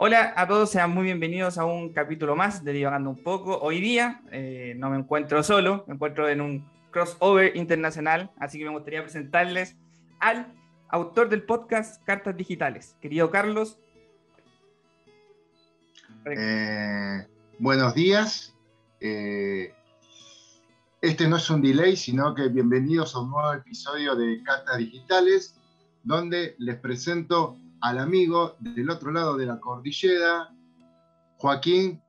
Hola a todos, sean muy bienvenidos a un capítulo más de Divagando un poco. Hoy día eh, no me encuentro solo, me encuentro en un crossover internacional, así que me gustaría presentarles al autor del podcast Cartas Digitales, querido Carlos. Eh, buenos días. Eh, este no es un delay, sino que bienvenidos a un nuevo episodio de Cartas Digitales, donde les presento al amigo del otro lado de la cordillera, Joaquín,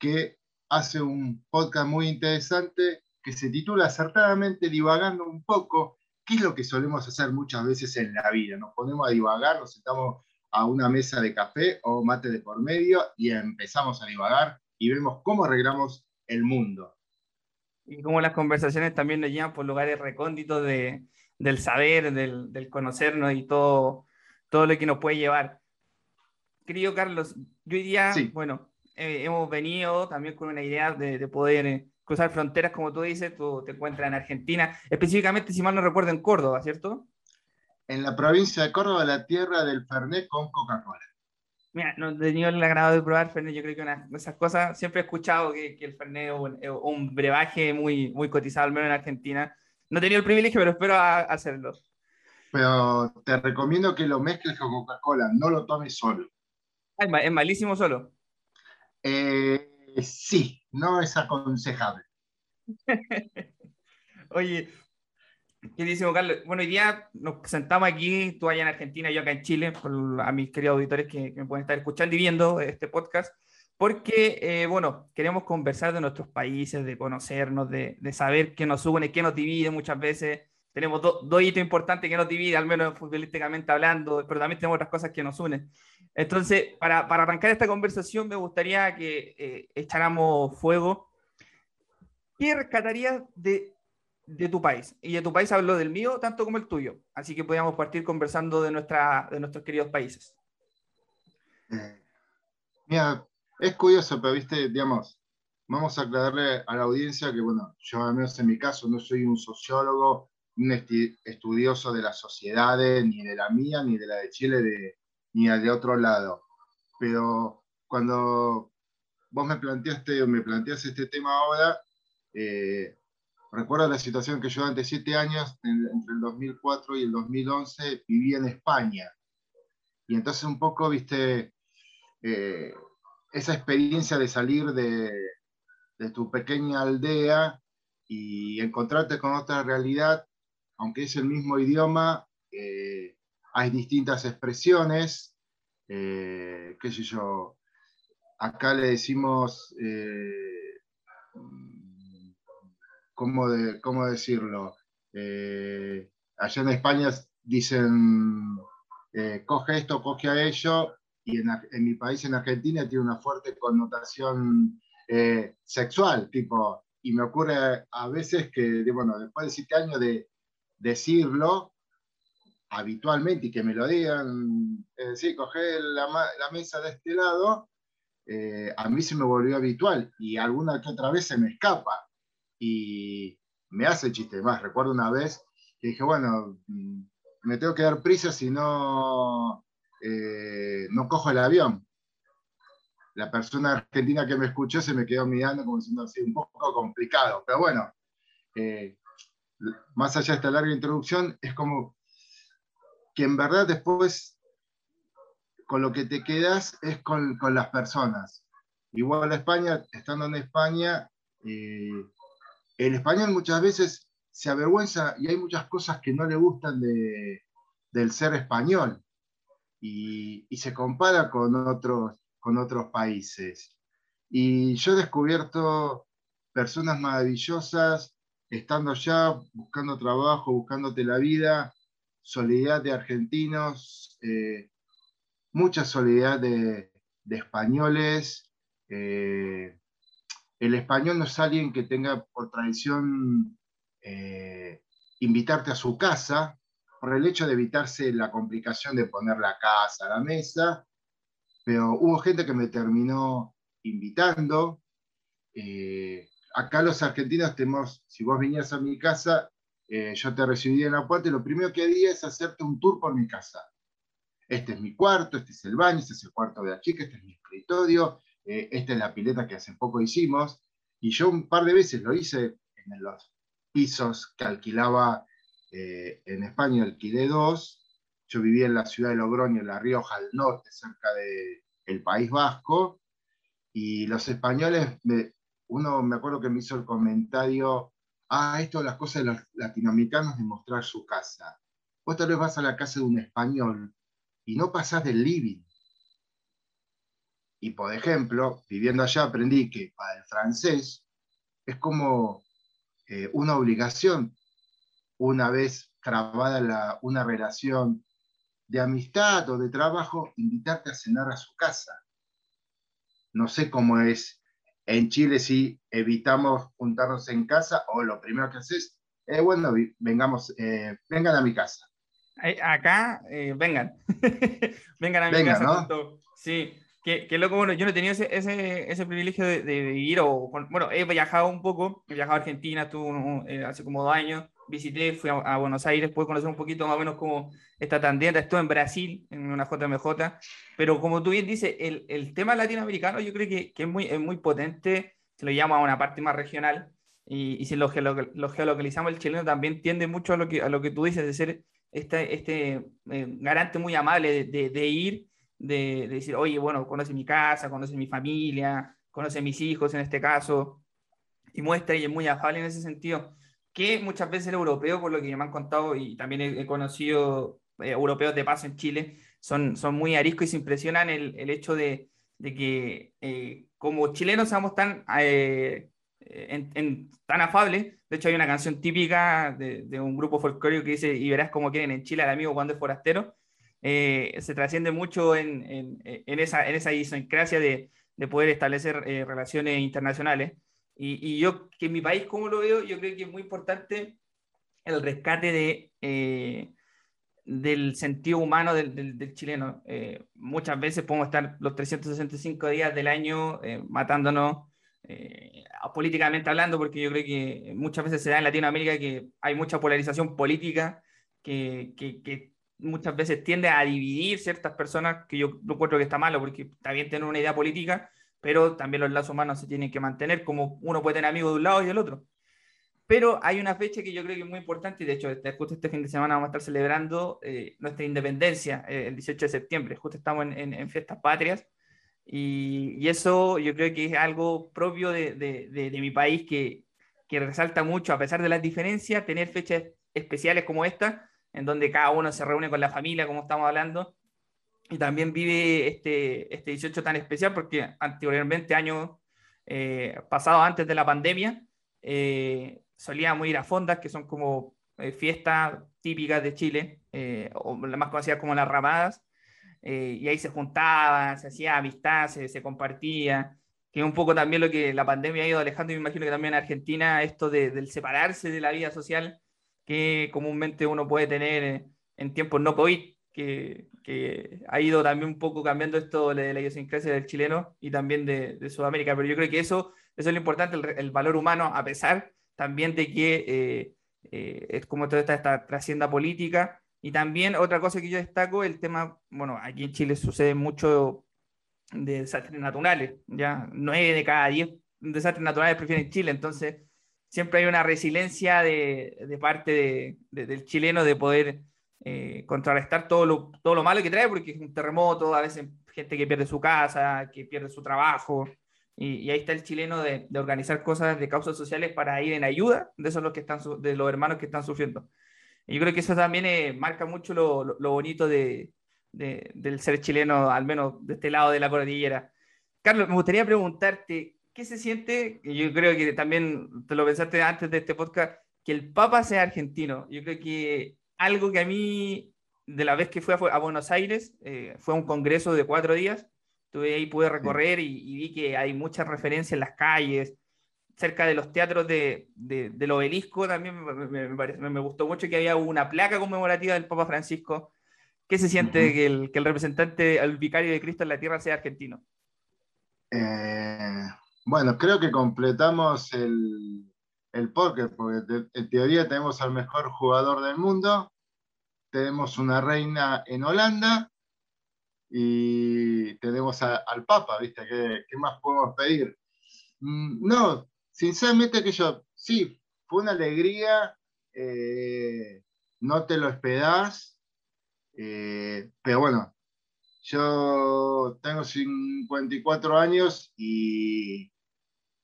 que hace un podcast muy interesante que se titula acertadamente Divagando un poco, que es lo que solemos hacer muchas veces en la vida. Nos ponemos a divagar, nos sentamos a una mesa de café o mate de por medio y empezamos a divagar y vemos cómo arreglamos el mundo. Y cómo las conversaciones también nos llevan por lugares recónditos de, del saber, del, del conocernos y todo todo lo que nos puede llevar. Querido Carlos, yo diría, bueno, eh, hemos venido también con una idea de, poder eh, cruzar fronteras, como tú dices, tú te encuentras en Argentina, específicamente, si mal no recuerdo, en Córdoba, ¿cierto? En la provincia de Córdoba, la tierra del Fernet con Coca-Cola. Mira, no he tenido el agrado de probar Fernet, yo creo que una, esas cosas, siempre he escuchado que, el Fernet es un, brebaje muy, muy cotizado, al menos en Argentina. No he tenido el privilegio, pero espero hacerlo pero te recomiendo que lo mezcles con Coca-Cola, no lo tomes solo. ¿Es malísimo solo? Eh, sí, no es aconsejable. Oye, queridísimo Carlos, bueno, hoy día nos sentamos aquí, tú allá en Argentina, yo acá en Chile, a mis queridos auditores que, me pueden estar escuchando y viendo este podcast, porque, eh, bueno, queremos conversar de nuestros países, de conocernos, de, de saber qué nos une, qué nos divide muchas veces, tenemos dos hitos importantes que nos dividen, al menos futbolísticamente hablando, pero también tenemos otras cosas que nos unen. Entonces, para, para arrancar esta conversación, me gustaría que eh, echáramos fuego. ¿Qué rescatarías de, de, tu país? Y de tu país hablo del mío, tanto como el tuyo. Así que podríamos partir conversando de, nuestra, de nuestros queridos países. Eh, mira, es curioso, pero viste, digamos, vamos a aclararle a la audiencia que, bueno, yo al menos en mi caso no soy un sociólogo un estudioso de las sociedades, ni de la mía, ni de la de Chile, ni de otro lado. Pero cuando vos me planteaste me planteas este tema ahora, eh, recuerdo la situación que yo durante siete años, entre el 2004 y el 2011, viví en España. Y entonces un poco, viste, eh, esa experiencia de salir de tu pequeña aldea y encontrarte con otra realidad aunque es el mismo idioma, eh, hay distintas expresiones, eh, qué sé yo, acá le decimos, eh, ¿cómo, decirlo? allá en España dicen, coge esto, coge a ello, y en, mi país, en Argentina, tiene una fuerte connotación sexual, tipo, y me ocurre a veces que, bueno, después de siete años de, decirlo habitualmente y que me lo digan, es decir, coger la, mesa de este lado, eh, a mí se me volvió habitual y alguna que otra vez se me escapa y me hace chiste más. Recuerdo una vez que dije, bueno, mm, me tengo que dar prisa si no, eh, no cojo el avión. La persona argentina que me escuchó se me quedó mirando como diciendo así, un poco complicado, pero bueno, eh, más allá de esta larga introducción, es como que en verdad después con lo que te quedas es con, las personas. Igual a España, estando en España, eh, el español muchas veces se avergüenza y hay muchas cosas que no le gustan del ser español y, se compara con otros, con otros países. Y yo he descubierto personas maravillosas estando ya, buscando trabajo, buscándote la vida, solidaridad de argentinos, eh, mucha solidaridad de, españoles. Eh, el español no es alguien que tenga por tradición eh, invitarte a su casa, por el hecho de evitarse la complicación de poner la casa a la mesa, pero hubo gente que me terminó invitando acá los argentinos tenemos, si vos vinieras a mi casa, eh, yo te recibí en la puerta y lo primero que haría es hacerte un tour por mi casa. este es mi cuarto, este es el baño, este es el cuarto de la chica, este es mi escritorio, eh, esta es la pileta que hace poco hicimos. Y yo un par de veces lo hice en los pisos que alquilaba eh, en España, alquilé dos. Yo vivía en la ciudad de Logroño, en La Rioja, al norte, cerca del País Vasco. Y los españoles, uno me acuerdo que me hizo el comentario, ah, esto es las cosas de los latinoamericanos de mostrar su casa. Vos tal vez vas a la casa de un español y no pasás del living. Y por ejemplo, viviendo allá aprendí que para el francés es como eh, una obligación, una vez trabada una relación de amistad o de trabajo, invitarte a cenar a su casa. No sé cómo es en Chile si evitamos juntarnos en casa o lo primero que haces es, bueno, vengamos, eh, vengan a mi casa. Acá, eh, vengan. vengan a mi casa. Sí, que, loco, bueno, yo no he tenido ese, ese, ese privilegio de, de, vivir, o bueno, he viajado un poco, he viajado a Argentina, estuve eh, hace como dos años, visité, fui a, Buenos Aires, pude conocer un poquito más o menos cómo está tangente, estuve en Brasil, en una JMJ, pero como tú bien dices, el, el tema latinoamericano yo creo que, que, es, muy, es muy potente, se lo llama a una parte más regional, y, y si lo, lo, geolocalizamos, el chileno también tiende mucho a lo que, a lo que tú dices, de ser este, este eh, garante muy amable de, de ir de, decir, oye, bueno, conoce mi casa, conoce mi familia, conoce mis hijos en este caso, y muestra y es muy afable en ese sentido, que muchas veces el europeo, por lo que me han contado, y también he, conocido eh, europeos de paso en Chile, son, son muy ariscos y se impresionan el, el hecho de, de que eh, como chilenos somos tan, eh, en, tan afables, de hecho hay una canción típica de, de un grupo folclórico que dice, y verás cómo quieren en Chile al amigo cuando es forastero, eh, se trasciende mucho en, en, en, esa, en esa idiosincrasia de, de poder establecer eh, relaciones internacionales. Y, y, yo, que en mi país, como lo veo, yo creo que es muy importante el rescate de, eh, del sentido humano del, del, chileno. muchas veces podemos estar los 365 días del año matándonos. políticamente hablando, porque yo creo que muchas veces se da en Latinoamérica que hay mucha polarización política que, que, que muchas veces tiende a dividir ciertas personas, que yo no encuentro que está malo, porque está bien tener una idea política, pero también los lazos humanos se tienen que mantener, como uno puede tener amigos de un lado y del otro. Pero hay una fecha que yo creo que es muy importante, y de hecho, este, justo este fin de semana vamos a estar celebrando eh, nuestra independencia, eh, el 18 de septiembre, justo estamos en, en, fiestas patrias, y, y, eso yo creo que es algo propio de, de, de, de mi país que, que resalta mucho, a pesar de las diferencias, tener fechas especiales como esta, en donde cada uno se reúne con la familia, como estamos hablando, y también vive este, este 18 tan especial porque anteriormente, años eh, pasados antes de la pandemia, eh, solíamos ir a fondas, que son como eh, fiestas típicas de Chile, eh, o las más conocidas como las ramadas, y ahí se juntaban, se hacía amistad, se, se compartía, que es un poco también lo que la pandemia ha ido alejando, y me imagino que también en Argentina esto de, del separarse de la vida social que comúnmente uno puede tener en tiempos no COVID, que, que, ha ido también un poco cambiando esto de la idiosincrasia del chileno y también de, de Sudamérica. Pero yo creo que eso, eso es lo importante, el, el valor humano, a pesar también de que eh, eh, es como toda esta, esta trascienda política. Y también otra cosa que yo destaco, el tema, bueno, aquí en Chile sucede mucho de desastres naturales, ya nueve de cada diez desastres naturales prefieren Chile, entonces siempre hay una resiliencia de, de parte de, del chileno de poder eh, contrarrestar todo lo, todo lo malo que trae, porque es un terremoto, a veces gente que pierde su casa, que pierde su trabajo, y, y ahí está el chileno de, de, organizar cosas de causas sociales para ir en ayuda de esos los que están de los hermanos que están sufriendo. Y yo creo que eso también eh, marca mucho lo, lo, lo bonito de, del ser chileno, al menos de este lado de la cordillera. Carlos, me gustaría preguntarte, ¿qué se siente? Yo creo que también te lo pensaste antes de este podcast, que el Papa sea argentino. Yo creo que algo que a mí, de la vez que fui a, Buenos Aires, eh, fue un congreso de cuatro días, estuve ahí, pude recorrer y, y, vi que hay muchas referencias en las calles, cerca de los teatros de, de, del obelisco también me, me, gustó mucho que había una placa conmemorativa del Papa Francisco. ¿Qué se siente uh -huh. que, el, que el representante, el vicario de Cristo en la tierra sea argentino? Eh, bueno, creo que completamos el, el póker, porque te, en teoría tenemos al mejor jugador del mundo, tenemos una reina en Holanda y tenemos al Papa, ¿viste? ¿Qué, más podemos pedir? Mm, no, sinceramente que yo, sí, fue una alegría, eh, no te lo esperás, eh, pero bueno, yo tengo 54 años y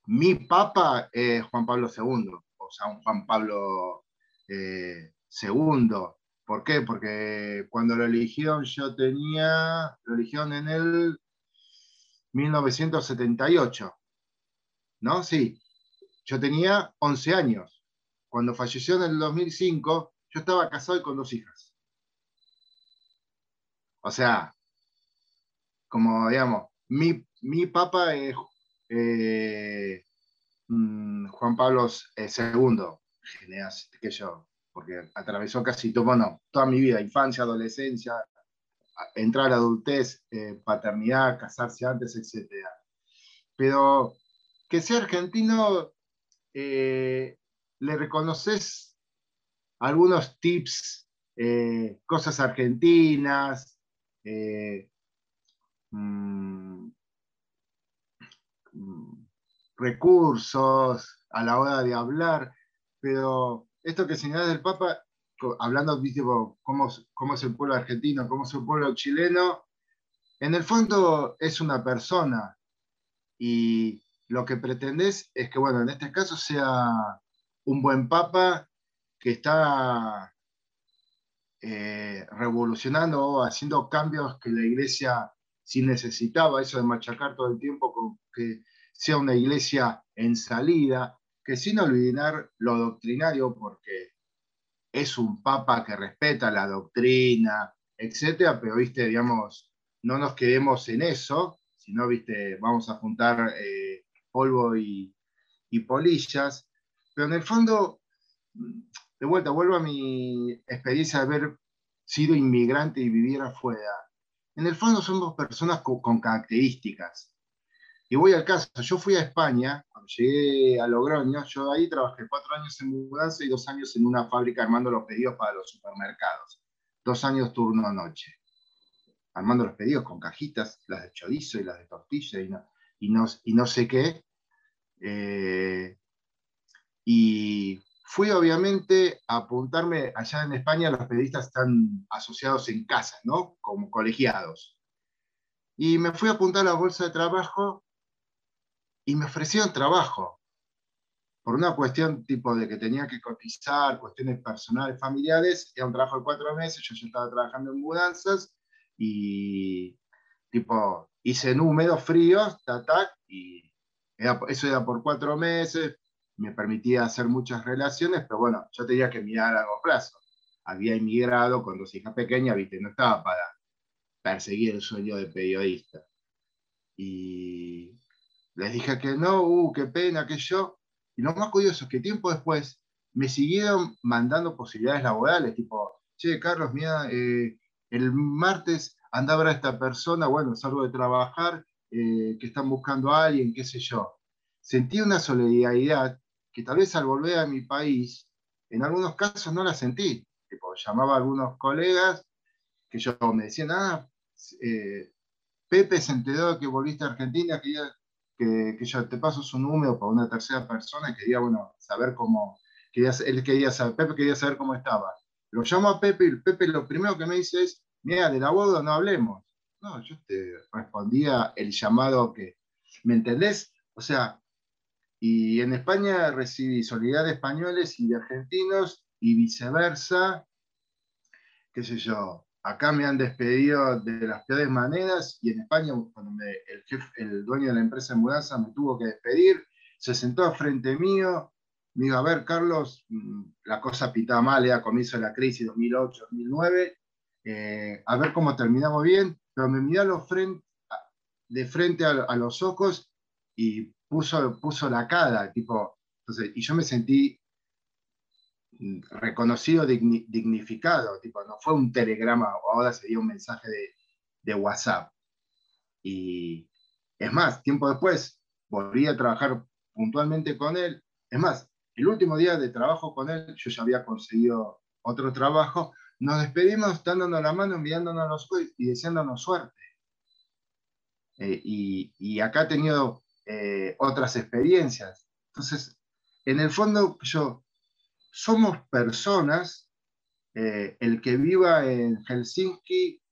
mi papa es Juan Pablo II, o sea, un Juan Pablo II. Eh, ¿Por qué? Porque cuando lo eligieron yo tenía, lo eligieron en el 1978, ¿no? Sí, yo tenía 11 años. Cuando falleció en el 2005, yo estaba casado y con dos hijas. O sea, como digamos, mi, mi papa es eh, mm, Juan Pablo II, genial, que yo, porque atravesó casi todo, bueno, toda mi vida, infancia, adolescencia, entrar a la adultez, eh, paternidad, casarse antes, etc. Pero que sea argentino, eh, le reconoces algunos tips, cosas argentinas, Mm, mm, recursos a la hora de hablar, pero esto que señalas del Papa, hablando de cómo, cómo es el pueblo argentino, cómo es el pueblo chileno, en el fondo es una persona. Y lo que pretendes es que, bueno, en este caso sea un buen papa que está eh, revolucionando o haciendo cambios que la iglesia si necesitaba eso de machacar todo el tiempo con que sea una iglesia en salida, que sin olvidar lo doctrinario, porque es un papa que respeta la doctrina, etcétera, pero viste, digamos, no nos quedemos en eso, sino, viste, vamos a juntar eh, polvo y, polillas, pero en el fondo, de vuelta, vuelvo a mi experiencia de haber sido inmigrante y vivir afuera en el fondo somos personas con, características. Y voy al caso, yo fui a España, llegué a Logroño, yo ahí trabajé cuatro años en mudanza y dos años en una fábrica armando los pedidos para los supermercados. Dos años turno noche. Armando los pedidos con cajitas, las de chorizo y las de tortilla y no, y no, y no sé qué. Eh, y fui obviamente a apuntarme, allá en España los periodistas están asociados en casa, ¿no? Como colegiados. Y me fui a apuntar a la bolsa de trabajo y me ofrecieron trabajo. Por una cuestión tipo de que tenía que cotizar, cuestiones personales, familiares, era un trabajo de cuatro meses, yo ya estaba trabajando en mudanzas y tipo hice números fríos, tac, y eso era por cuatro meses, me permitía hacer muchas relaciones, pero bueno, yo tenía que mirar a largo plazo. Había emigrado con dos hijas pequeñas, ¿viste? no estaba para perseguir el sueño de periodista. Y les dije que no, uh, qué pena, que yo. Y lo más curioso es que tiempo después me siguieron mandando posibilidades laborales, tipo, che, Carlos, mira, eh, el martes andaba esta persona, bueno, salgo de trabajar, eh, que están buscando a alguien, qué sé yo. Sentí una solidaridad que tal vez al volver a mi país, en algunos casos no la sentí. Llamaba a algunos colegas que yo me decían, ah, eh, Pepe se enteró que volviste a Argentina, que, que, yo te paso su número para una tercera persona y quería, bueno, saber cómo, quería, él quería saber, Pepe quería saber cómo estaba. Lo llamo a Pepe y Pepe lo primero que me dice es, mira, de la boda no hablemos. No, yo te respondía el llamado que, ¿me entendés? O sea, y en España recibí solidaridad de españoles y de argentinos y viceversa, qué sé yo. Acá me han despedido de las peores maneras y en España, cuando el, dueño de la empresa de mudanza me tuvo que despedir, se sentó frente mío, me dijo, a ver, Carlos, mm, la cosa pitaba mal, ya comienzo de la crisis 2008-2009, eh, a ver cómo terminamos bien, pero me miró de frente a, a los ojos y puso, puso la cara, tipo, entonces, y yo me sentí reconocido, dignificado, tipo, no fue un telegrama o ahora sería un mensaje de, WhatsApp. Y es más, tiempo después volví a trabajar puntualmente con él. Es más, el último día de trabajo con él, yo ya había conseguido otro trabajo, nos despedimos dándonos la mano, enviándonos los y deseándonos suerte. eh, y, acá ha tenido eh, otras experiencias. Entonces, en el fondo, yo, somos personas, el que viva en Helsinki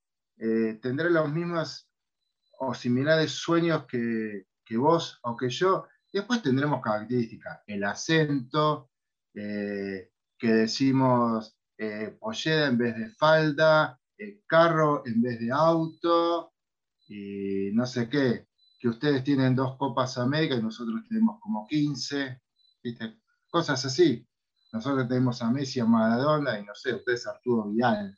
tendrá los mismos o similares sueños que, que vos o que yo, después tendremos características, el acento, que decimos pollera en vez de falda, carro en vez de auto, y no sé qué, que ustedes tienen dos Copas América y nosotros tenemos como 15, ¿viste? cosas así. Nosotros tenemos a Messi, a Maradona y no sé, ustedes a Arturo Vidal.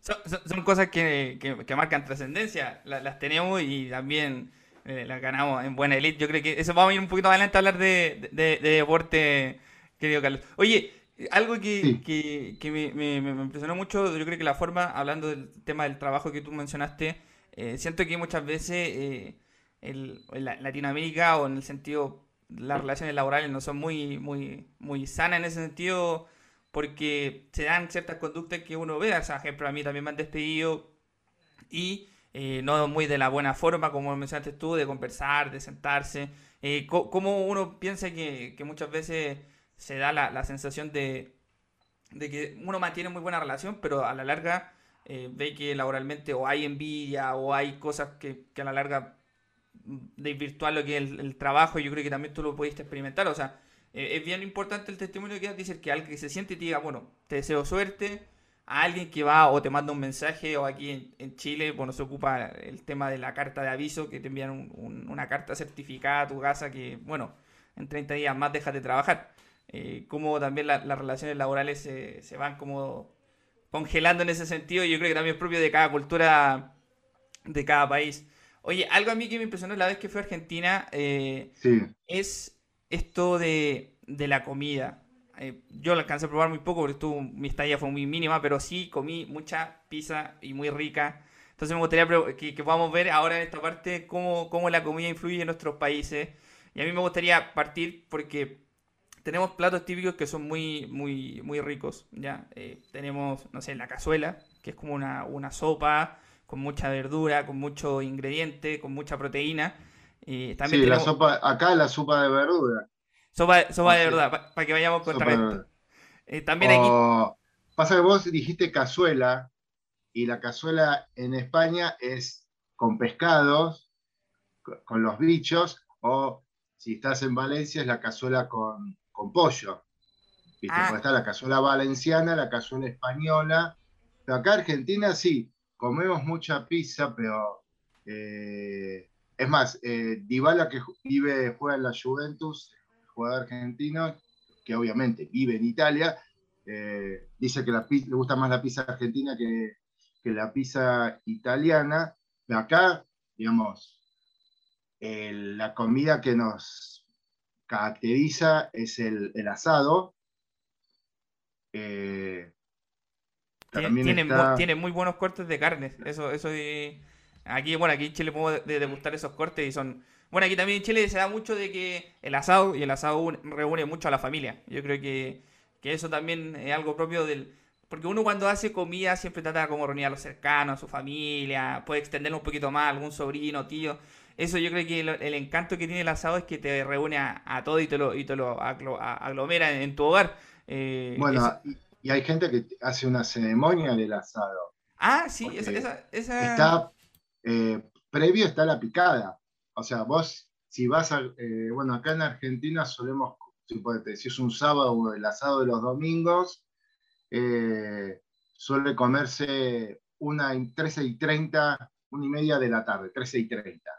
Son, cosas que, que, marcan trascendencia, las, tenemos y también eh, las ganamos en buena elite. Yo creo que eso vamos a ir un poquito adelante a hablar de, de, de deporte, querido Carlos. Oye, algo que, me, impresionó mucho, yo creo que la forma, hablando del tema del trabajo que tú mencionaste, eh, siento que muchas veces eh, en Latinoamérica o en el sentido las relaciones laborales no son muy, muy, muy sanas en ese sentido porque se dan ciertas conductas que uno ve, o sea, ejemplo, a mí también me han despedido y eh, no muy de la buena forma, como mencionaste tú, de conversar, de sentarse. ¿Cómo uno piensa que, que muchas veces se da la, sensación de, que uno mantiene muy buena relación, pero a la larga eh, ve que laboralmente o hay envidia o hay cosas que, a la larga virtual lo que es el, trabajo, yo creo que también tú lo pudiste experimentar. O sea, eh, es bien importante el testimonio que dice que alguien que se siente y te diga, bueno, te deseo suerte, a alguien que va o te manda un mensaje, o aquí en, Chile, bueno, se ocupa el tema de la carta de aviso, que te envían una carta certificada a tu casa que, bueno, en 30 días más dejas de trabajar eh, cómo también las relaciones laborales se, se, van como congelando en ese sentido. Yo creo que también es propio de cada cultura, de cada país. Oye, algo a mí que me impresionó la vez que fui a Argentina eh, es esto de, de la comida. Eh, yo lo alcancé a probar muy poco porque estuvo, mi estadía fue muy mínima, pero sí comí mucha pizza y muy rica. Entonces me gustaría que, que podamos ver ahora en esta parte cómo, cómo la comida influye en nuestros países. Y a mí me gustaría partir porque tenemos platos típicos que son muy, muy, muy ricos, ¿ya? Eh, tenemos, no sé, la cazuela, que es como una, una, sopa con mucha verdura, con mucho ingrediente, con mucha proteína. Eh, también sí, la sopa, acá la sopa de verdura. Sopa, sopa de verdura, para que vayamos contra eh, también aquí... Pasa que vos dijiste cazuela, y la cazuela en España es con pescados, con los bichos, o si estás en Valencia es la cazuela con, con pollo. ¿Viste? Ah. está la cazuela valenciana, la cazuela española. Pero acá en Argentina sí, comemos mucha pizza, pero eh, es más, eh, Dybala que vive, juega en la Juventus, jugador argentino, que obviamente vive en Italia, eh, dice que le gusta más la pizza argentina que, que la pizza italiana. Pero acá, digamos, la comida que nos caracteriza es el, asado. Eh, tiene, muy buenos cortes de carne. Eso, eso aquí, bueno, aquí en Chile podemos degustar esos cortes y son. Bueno, aquí también en Chile se da mucho de que el asado y el asado reúne mucho a la familia. Yo creo que, que eso también es algo propio del. Porque uno cuando hace comida siempre trata como reunir a los cercanos, a su familia, puede extenderlo un poquito más, algún sobrino, tío eso yo creo que el, encanto que tiene el asado es que te reúne a, todo y te lo, y te lo aglomera en, tu hogar. Eh, bueno, y, hay gente que hace una ceremonia del asado. Ah, sí, esa, esa, Está, eh, previo está la picada. O sea, vos, si vas a, eh, bueno, acá en Argentina solemos, si, si es un sábado el asado de los domingos, suele comerse una 13 y 30, una y media de la tarde, 13 y 30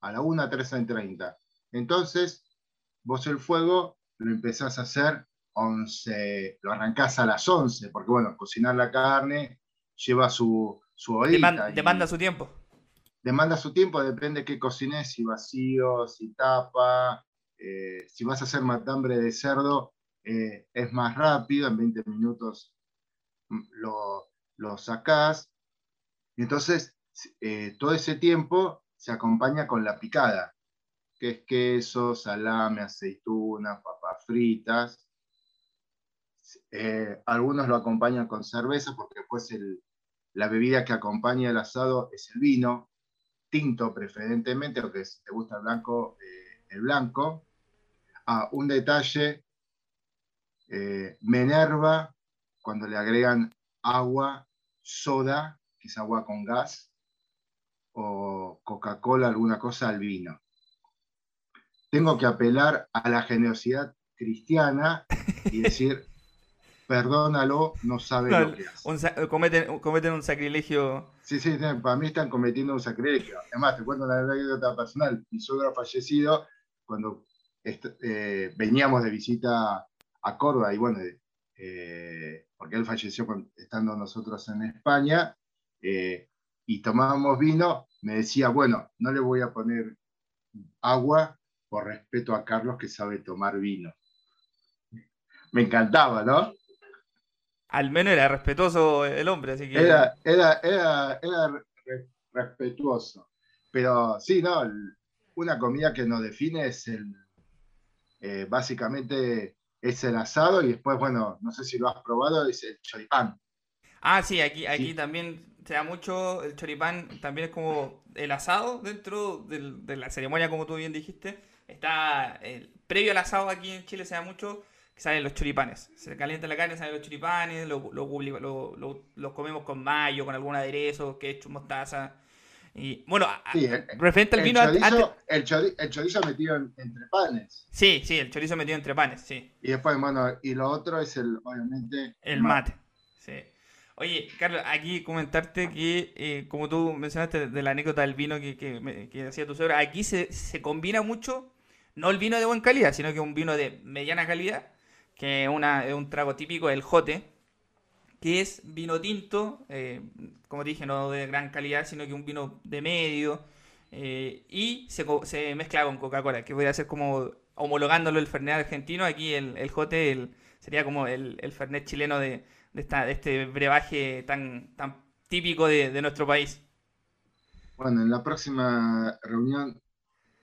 a la 1, 3 y 30. Entonces, vos el fuego lo empezás a hacer 11, lo arrancás a las 11, porque bueno, cocinar la carne lleva su, su horita. Demanda, su tiempo. Demanda su tiempo, depende de qué cocines, si vacío, si tapa, eh, si vas a hacer matambre de cerdo, eh, es más rápido, en 20 minutos mm, lo, lo sacás. Entonces, eh, todo ese tiempo se acompaña con la picada, que es queso, salame, aceituna, papas fritas. Eh, algunos lo acompañan con cerveza porque después la bebida que acompaña el asado es el vino. tinto preferentemente, o que si te gusta el blanco, eh, el blanco. Ah, un detalle, eh, me enerva cuando le agregan agua, soda, que es agua con gas, o Coca-Cola, alguna cosa al vino. Tengo que apelar a la generosidad cristiana y decir, perdónalo, no sabe lo que hace. cometen, un sacrilegio. Sí, sí, para mí están cometiendo un sacrilegio. Además, te cuento una anécdota personal. Mi suegro fallecido, cuando eh, veníamos de visita a Córdoba, y bueno, eh, porque él falleció estando nosotros en España, eh, y tomábamos vino, me decía, bueno, no le voy a poner agua por respeto a Carlos que sabe tomar vino. Me encantaba, ¿no? Al menos era respetuoso el hombre, así que... Era, era, respetuoso. Pero sí, no, una comida que nos define es el, eh, básicamente es el asado y después, bueno, no sé si lo has probado, es el choripán. Ah, sí, aquí, aquí también se da mucho el choripán, también es como el asado dentro de la ceremonia, como tú bien dijiste. Está el, previo al asado aquí en Chile se da mucho que salen los choripanes. Se calienta la carne, salen los choripanes, los lo, comemos con mayo, con algún aderezo, hecho mostaza. Y bueno, referente al vino. El chorizo, metido entre panes. Sí, sí, el chorizo metido entre panes, sí. Y después, bueno, y lo otro es el, obviamente. El mate. Sí. Oye, Carlos, aquí comentarte que, eh, como tú mencionaste de la anécdota del vino que, que, que hacía tu suegra, aquí se, se, combina mucho, no el vino de buena calidad, sino que un vino de mediana calidad, que una, es un trago típico, el jote, que es vino tinto, eh, como dije, no de gran calidad, sino que un vino de medio, eh, y se, se, mezcla con Coca-Cola, que podría ser como homologándolo el Fernet argentino, aquí el, el Jote sería como el, el Fernet chileno de, de, esta, de este brebaje tan, tan típico de, de nuestro país. Bueno, en la próxima reunión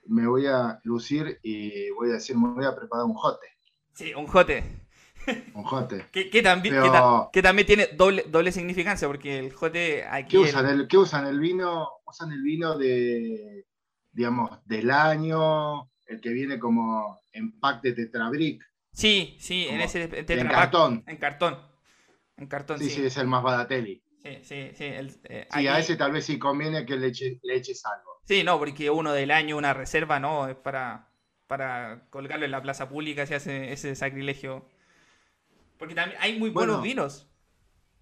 me voy a lucir y voy a decir, me voy a preparar un jote. Sí, un jote. Un jote. que, también, que, también tiene doble, doble significancia, porque el jote aquí. ¿Qué usan? El, ¿Qué usan? El vino, usan el vino de, digamos, del año, el que viene como en pack de Tetrabric. Sí, sí, en ese en cartón. En cartón. En cartón, sí. Sí, es el más badatelli. Sí, sí, sí. Eh, sí, a ese tal vez sí conviene que le, eches algo. Sí, no, porque uno del año, una reserva, no, es para, para colgarlo en la plaza pública, se hace ese sacrilegio porque también hay muy buenos vinos.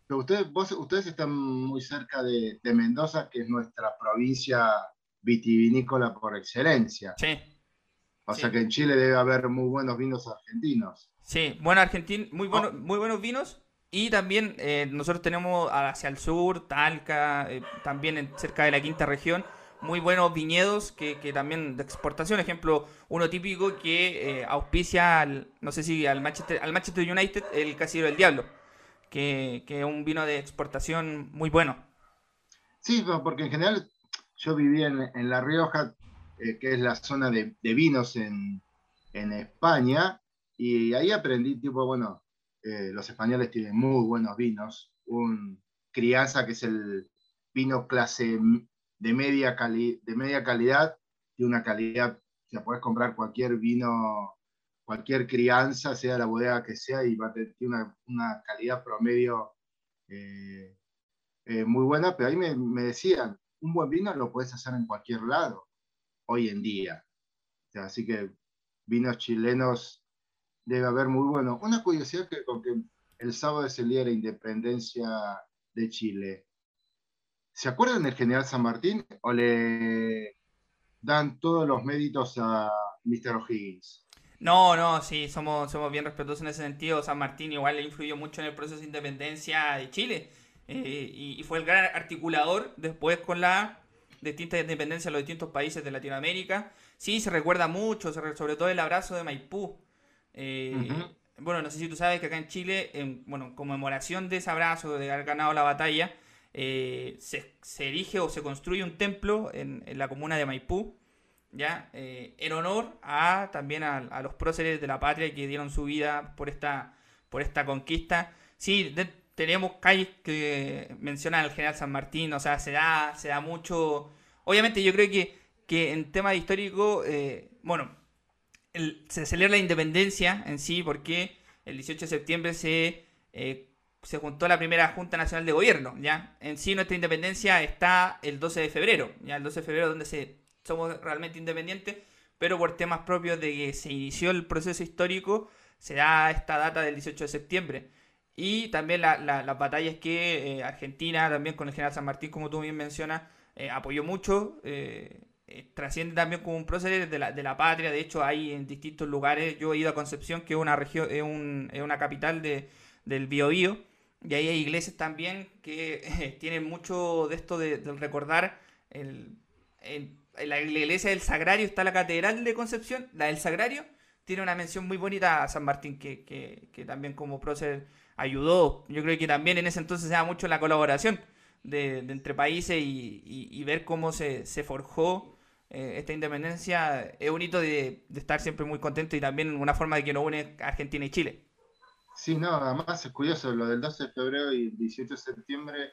Pero ustedes, ustedes están muy cerca de, Mendoza, que es nuestra provincia vitivinícola por excelencia. Sí. O sea que en Chile debe haber muy buenos vinos argentinos. Sí, bueno, Argentina, muy, bueno, muy buenos vinos. Y también eh, nosotros tenemos hacia el sur, Talca, eh, también cerca de la quinta región, muy buenos viñedos que, que también de exportación. Ejemplo, uno típico que eh, auspicia, al, no sé si al Manchester, al Manchester United, el Casillero del Diablo, que, que, es un vino de exportación muy bueno. Sí, porque en general yo viví en, en La Rioja, eh, que es la zona de, de vinos en, en, España, y ahí aprendí, tipo, bueno, eh, los españoles tienen muy buenos vinos. Un crianza que es el vino clase de media, de media calidad y una calidad, o puedes comprar cualquier vino, cualquier crianza, sea la bodega que sea, y va a tener una, calidad promedio eh, eh, muy buena, pero ahí me, decían, un buen vino lo puedes hacer en cualquier lado, hoy en día. así que vinos chilenos debe haber muy buenos. Una curiosidad que, con que el sábado es el día de la independencia de Chile. ¿Se acuerdan del general San Martín o le dan todos los méritos a Mr. O'Higgins? No, no, sí, somos, somos bien respetuosos en ese sentido. San Martín igual le influyó mucho en el proceso de independencia de Chile eh, y, fue el gran articulador después con la distinta independencia de los distintos países de Latinoamérica. Sí, se recuerda mucho, sobre todo el abrazo de Maipú. Eh, bueno, no sé si tú sabes que acá en Chile, en bueno, conmemoración de ese abrazo, de haber ganado la batalla, eh, se, erige o se construye un templo en, la comuna de Maipú, ¿ya? Eh, en honor a también a, los próceres de la patria que dieron su vida por esta, por esta conquista. Sí, tenemos calles que mencionan al general San Martín, o sea, se da, se da mucho obviamente yo creo que, que en tema histórico, eh, bueno, se celebra la independencia en sí porque el 18 de septiembre se, se juntó la primera Junta Nacional de Gobierno, ¿ya? En sí nuestra independencia está el 12 de febrero, ¿ya? El 12 de febrero donde se, somos realmente independientes, pero por temas propios de que se inició el proceso histórico, se da esta data del 18 de septiembre. Y también la, la, las batallas que eh, Argentina, también con el general San Martín, como tú bien mencionas, eh, apoyó mucho. Eh, trasciende también como un prócer de la, de la patria. De hecho, hay en distintos lugares. Yo he ido a Concepción, que es una región, es, un, es una capital de, del Biobío. Y ahí hay iglesias también que tienen mucho de esto de, recordar el, la iglesia del Sagrario está la Catedral de Concepción, la del Sagrario, tiene una mención muy bonita a San Martín, que, que, también como prócer ayudó. Yo creo que también en ese entonces se da mucho la colaboración de, entre países y, ver cómo se, forjó eh, esta independencia. Es un hito de, estar siempre muy contento y también una forma de que nos une Argentina y Chile. Sí, no, además es curioso, lo del 12 de febrero y el 18 de septiembre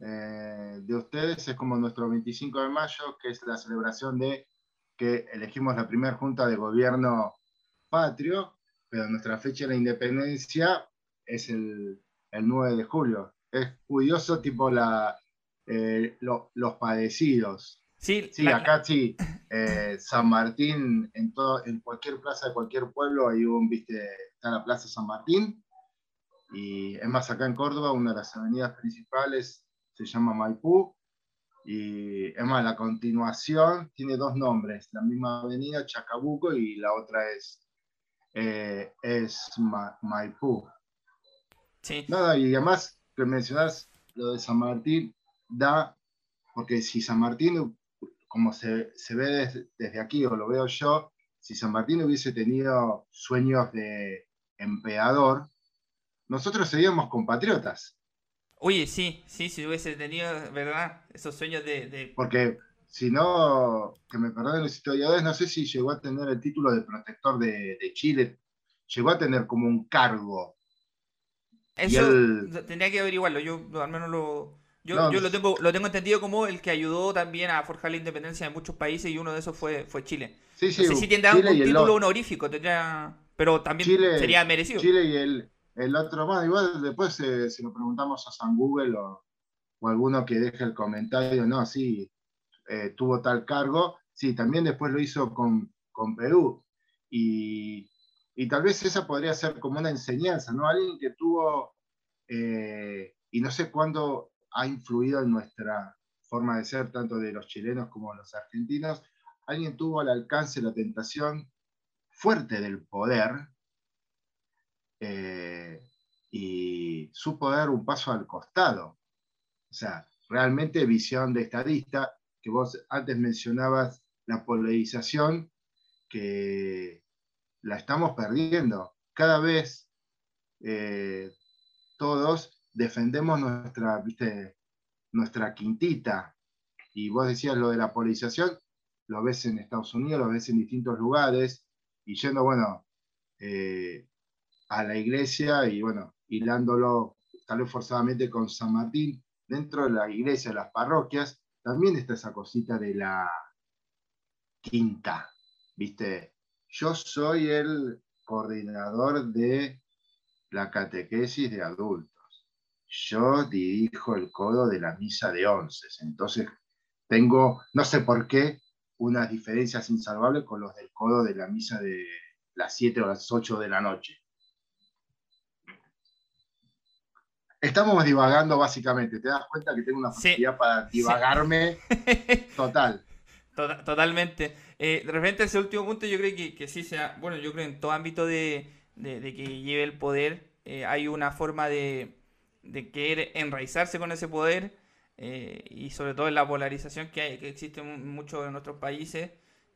eh, de ustedes es como nuestro 25 de mayo, que es la celebración de que elegimos la primera junta de gobierno patrio, pero nuestra fecha de la independencia es el, 9 de julio. Es curioso, tipo la, eh, los padecidos. Sí, sí acá sí, eh, San Martín, en, todo, en cualquier plaza de cualquier pueblo, hay un, viste, está la Plaza San Martín. Y es más, acá en Córdoba, una de las avenidas principales se llama Maipú. Y es más, la continuación tiene dos nombres, la misma avenida, Chacabuco, y la otra es, eh, es Maipú. Nada, y además que mencionás lo de San Martín, da, porque si San Martín, como se, ve desde, aquí, o lo veo yo, si San Martín hubiese tenido sueños de emperador, nosotros seríamos compatriotas. Oye, sí, sí, si hubiese tenido, ¿verdad? Esos sueños de... Porque si no, que me perdonen los historiadores, no sé si llegó a tener el título de protector de, de Chile, llegó a tener como un cargo eso tendría que averiguarlo. Yo al menos lo. Yo, yo lo, tengo, lo tengo entendido como el que ayudó también a forjar la independencia de muchos países y uno de esos fue, fue Chile. Sí, sí, no sé si tendrá un título honorífico, tendría, pero también sería merecido. Chile y el, el otro más, igual después eh, si lo preguntamos a San Google o, o, alguno que deje el comentario, no, sí, eh, tuvo tal cargo, sí, también después lo hizo con, con Perú. Y, y tal vez esa podría ser como una enseñanza, ¿no? Alguien que tuvo, eh, y no sé cuándo ha influido en nuestra forma de ser, tanto de los chilenos como de los argentinos, alguien tuvo al alcance la tentación fuerte del poder eh, y supo dar un paso al costado. O sea, realmente visión de estadista, que vos antes mencionabas la polarización, que la estamos perdiendo. Cada vez eh, todos defendemos nuestra, ¿viste? nuestra quintita. Y vos decías lo de la polarización, lo ves en Estados Unidos, lo ves en distintos lugares, y yendo, bueno, eh, a la iglesia y, bueno, hilándolo tal vez forzadamente con San Martín, dentro de la iglesia, las parroquias, también está esa cosita de la quinta, ¿viste? Yo soy el coordinador de la catequesis de adultos. Yo dirijo el codo de la misa de once. Entonces, tengo, no sé por qué, unas diferencias insalvables con los del codo de la misa de las 7 o las 8 de la noche. Estamos divagando básicamente. ¿Te das cuenta que tengo una facilidad para divagarme total? Totalmente. Eh, de repente ese último punto yo creo que, que sí sea, bueno, yo creo en todo ámbito de, de, que lleve el poder eh, hay una forma de, de, querer enraizarse con ese poder eh, y sobre todo en la polarización que, hay, que existe mucho en nuestros países,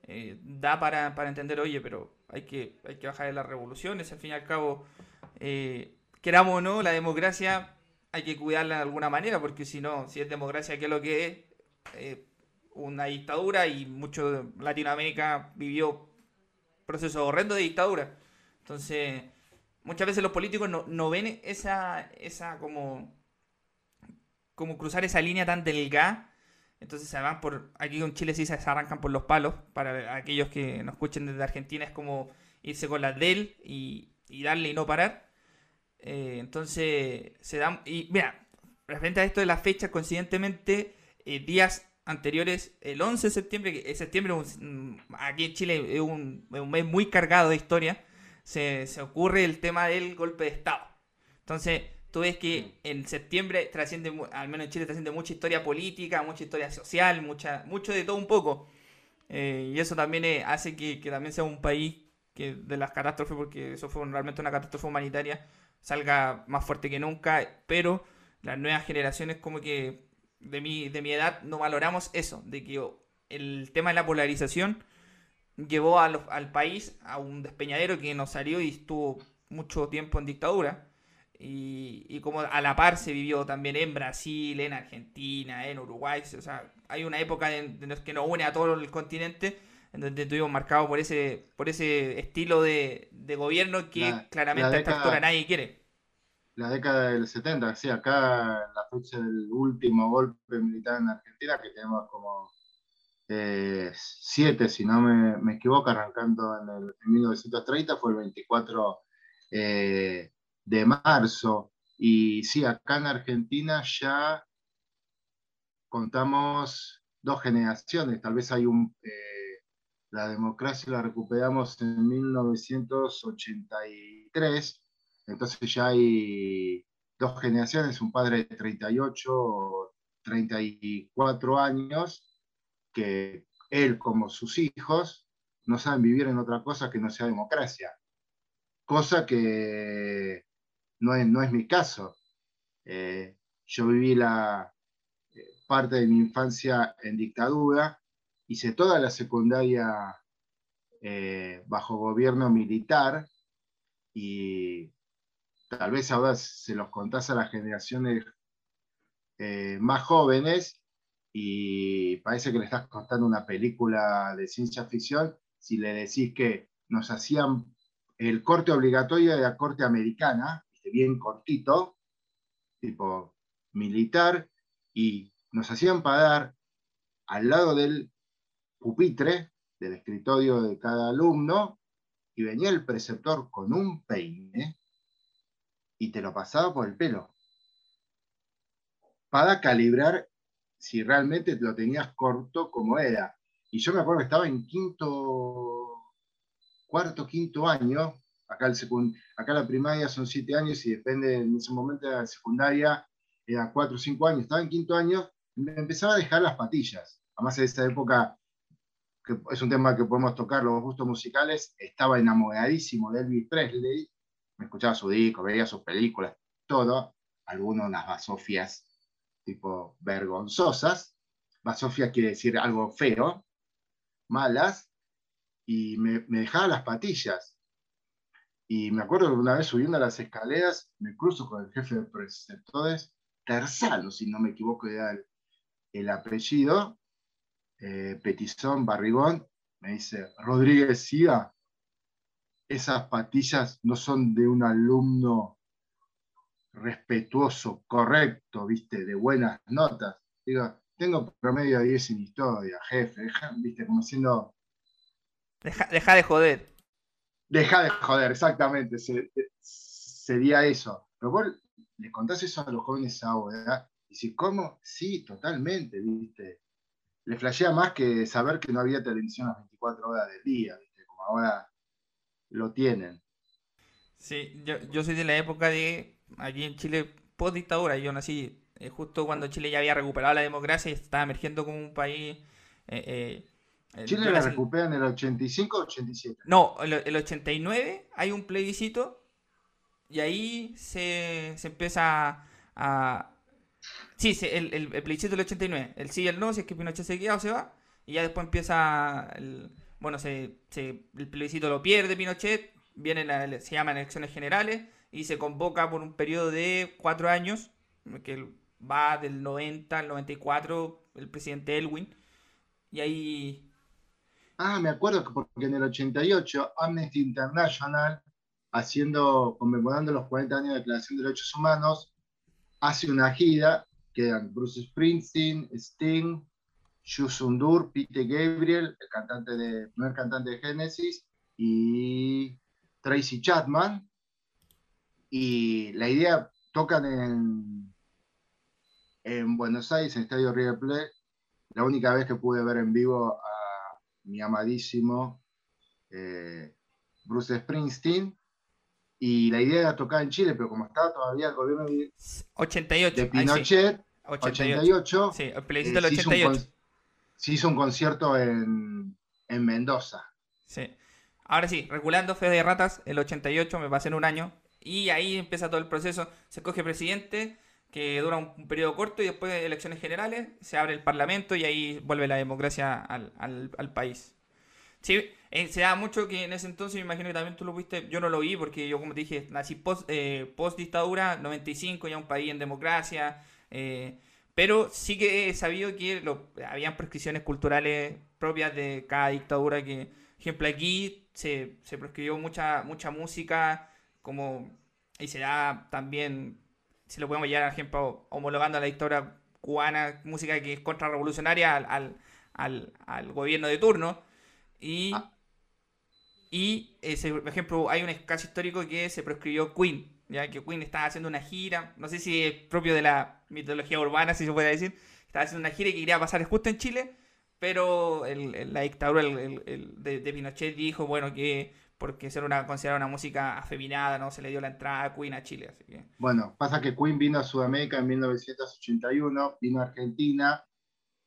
eh, da para, para, entender, oye, pero hay que, hay que bajar de las revoluciones, al fin y al cabo, queramos o no, la democracia hay que cuidarla de alguna manera, porque si no, si es democracia, ¿qué es lo que es? una dictadura y mucho Latinoamérica vivió procesos horrendos de dictadura. Entonces, muchas veces los políticos no, ven esa, esa como, como cruzar esa línea tan delgada Entonces se van por, aquí con Chile sí se arrancan por los palos, para aquellos que nos escuchen desde Argentina es como irse con la del y, darle y no parar. Eh, entonces se dan, y mira, referente a esto de la fecha, coincidentemente, eh, días anteriores, el 11 de septiembre, que septiembre aquí en Chile es un, mes muy cargado de historia, se, ocurre el tema del golpe de Estado. Entonces, tú ves que en septiembre trasciende, al menos en Chile, trasciende mucha historia política, mucha historia social, mucha, mucho de todo un poco. Eh, y eso también eh, hace que, que, también sea un país que de las catástrofes, porque eso fue realmente una catástrofe humanitaria, salga más fuerte que nunca, pero las nuevas generaciones como que de mi, de mi edad no valoramos eso, de que el tema de la polarización llevó al país a un despeñadero que nos salió y estuvo mucho tiempo en dictadura. Y, como a la par se vivió también en Brasil, en Argentina, en Uruguay. O sea, hay una época en, que nos une a todo el continente en donde estuvimos marcados por ese, por ese estilo de, gobierno que claramente a esta altura nadie quiere la década del 70, sí, acá en la fecha del último golpe militar en Argentina, que tenemos como eh, siete, si no me, equivoco, arrancando en, el, 1930, fue el 24 eh, de marzo. Y sí, acá en Argentina ya contamos dos generaciones, tal vez hay un... Eh, la democracia la recuperamos en 1983 entonces ya hay dos generaciones, un padre de 38 o 34 años, que él como sus hijos no saben vivir en otra cosa que no sea democracia. Cosa que no es, no es mi caso. Eh, yo viví la eh, parte de mi infancia en dictadura, hice toda la secundaria eh, bajo gobierno militar y tal vez ahora se los contás a las generaciones más jóvenes y parece que le estás contando una película de ciencia ficción si le decís que nos hacían el corte obligatorio de la corte americana, bien cortito, tipo militar, y nos hacían pagar al lado del pupitre, del escritorio de cada alumno, y venía el preceptor con un peine y te lo pasaba por el pelo. Para calibrar si realmente lo tenías corto como era. Y yo me acuerdo que estaba en quinto, cuarto, quinto año. Acá, el acá la primaria son siete años y depende, en ese momento de la secundaria era cuatro o cinco años. Estaba en quinto año me empezaba a dejar las patillas. Además, en esa época, que es un tema que podemos tocar, los gustos musicales, estaba enamoradísimo de Elvis Presley escuchaba su disco, veía sus películas, todo, algunos unas basofias tipo vergonzosas. Basofia quiere decir algo feo, malas, y me, dejaba las patillas. Y me acuerdo que una vez subiendo a las escaleras, me cruzo con el jefe de preceptores, Terzano, si no me equivoco, era el, apellido, eh, Petizón Barrigón, me dice, Rodríguez Siga, esas patillas no son de un alumno respetuoso, correcto, viste, de buenas notas. Digo, tengo promedio de 10 en historia, jefe, viste, como siendo... Deja, de joder. Deja de joder, exactamente, sería eso. Pero vos le contás eso a los jóvenes ahora, y si, ¿cómo? Sí, totalmente, viste. Le flashea más que saber que no había televisión las 24 horas del día, viste, como ahora lo tienen. Sí, yo, soy de la época de aquí en Chile post dictadura. Yo nací eh, justo cuando Chile ya había recuperado la democracia y estaba emergiendo como un país. Eh, eh, ¿Chile la recupera en el 85 o 87? No, el, el 89 hay un plebiscito y ahí se, se empieza a. Sí, el, el, plebiscito del 89, el sí y el no, si es que Pinochet se queda o se va, y ya después empieza el, bueno, se, el plebiscito lo pierde Pinochet, viene se llaman elecciones generales y se convoca por un periodo de cuatro años, que va del 90 al 94 el presidente Elwin, y ahí... Ah, me acuerdo que porque en el 88 Amnesty International, haciendo, conmemorando los 40 años de Declaración de Derechos Humanos, hace una gira, quedan Bruce Springsteen, Sting, Yusundur, Pete Gabriel, el cantante de, primer cantante de Genesis, y Tracy Chapman. Y la idea, tocan en, en Buenos Aires, en Estadio River Plate. La única vez que pude ver en vivo a mi amadísimo eh, Bruce Springsteen. Y la idea era tocar en Chile, pero como estaba todavía el gobierno de, 88. de Pinochet, 88, Sí, el eh, plebiscito del se, hizo 88. se hizo un concierto en, en Mendoza. Sí. Ahora sí, regulando fe de ratas, el 88 me pasé en un año. Y ahí empieza todo el proceso. Se escoge presidente, que dura un, un periodo corto, y después de elecciones generales, se abre el parlamento y ahí vuelve la democracia al, al- al país. Sí, eh, se da mucho que en ese entonces, me imagino que también tú lo viste, yo no lo vi porque yo, como te dije, nací post, eh, post dictadura, 95, ya un país en democracia, eh, pero sí que he sabido que lo, habían prescripciones culturales propias de cada dictadura que, ejemplo, aquí se, se prescribió mucha, mucha música, como, y se da también, si lo podemos llevar, por ejemplo, homologando a la dictadura cubana, música que es contrarrevolucionaria al, al, al, al gobierno de turno. Y, Ah. y ese, por ejemplo, hay un caso histórico que se prescribió Queen, ya que Queen estaba haciendo una gira, no sé si es propio de la mitología urbana, si se puede decir, estaba haciendo una gira y que quería pasar justo en Chile, pero el- el- la dictadura el- el- el de, de Pinochet dijo, bueno, que porque ser una considerada una música afeminada, no se le dio la entrada a Queen a Chile, así que Bueno, pasa que Queen vino a Sudamérica en 1981, vino a Argentina,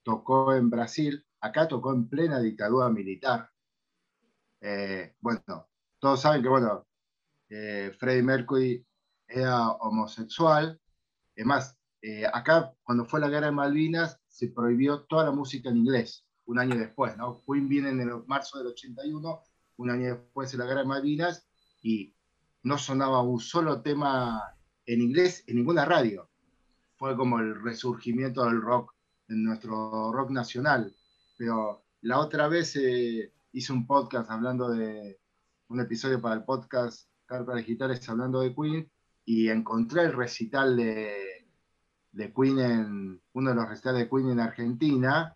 tocó en Brasil, acá tocó en plena dictadura militar. Eh, bueno, todos saben que, bueno, eh, Freddie Mercury era homosexual. Es más, eh, acá cuando fue la guerra de Malvinas se prohibió toda la música en inglés, un año después, ¿no? Queen viene en el marzo del 81, un año después de la guerra de Malvinas, y no sonaba un solo tema en inglés en ninguna radio. Fue como el resurgimiento del rock, en nuestro rock nacional. Pero la otra vez eh, hice un podcast hablando de, un episodio para el podcast Cartas Digitales hablando de Queen, y encontré el recital de, de Queen en, uno de los recitales de Queen en Argentina,